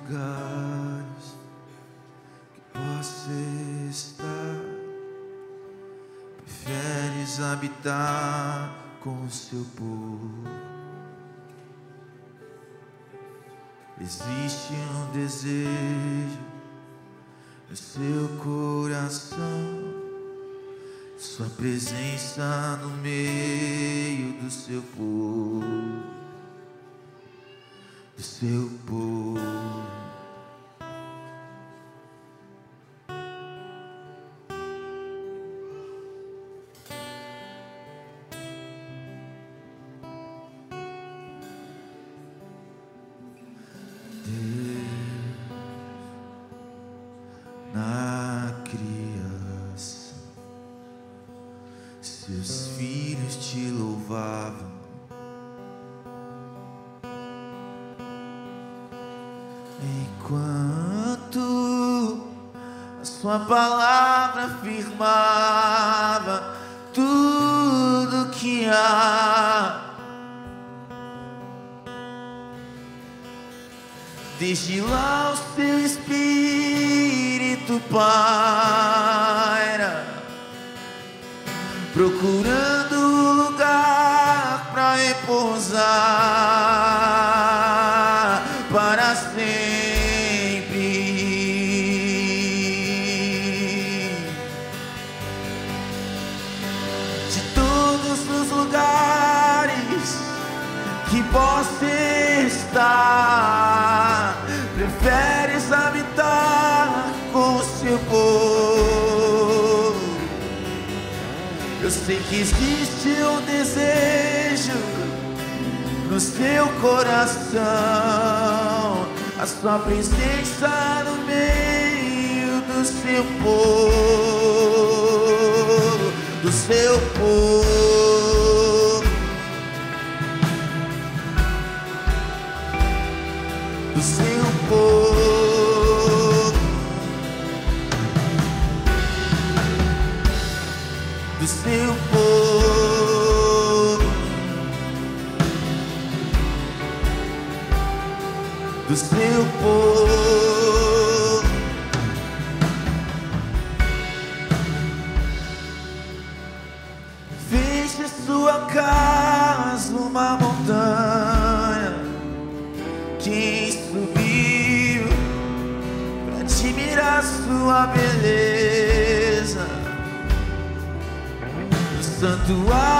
Lugares que possa estar, preferes habitar com o seu povo. Existe um desejo no seu coração, sua presença no meio do seu povo do seu povo. Palavra afirmava tudo que há. Desde lá o seu espírito paira, que existe um desejo no seu coração, a sua presença no meio do seu povo, do seu povo. No santuário,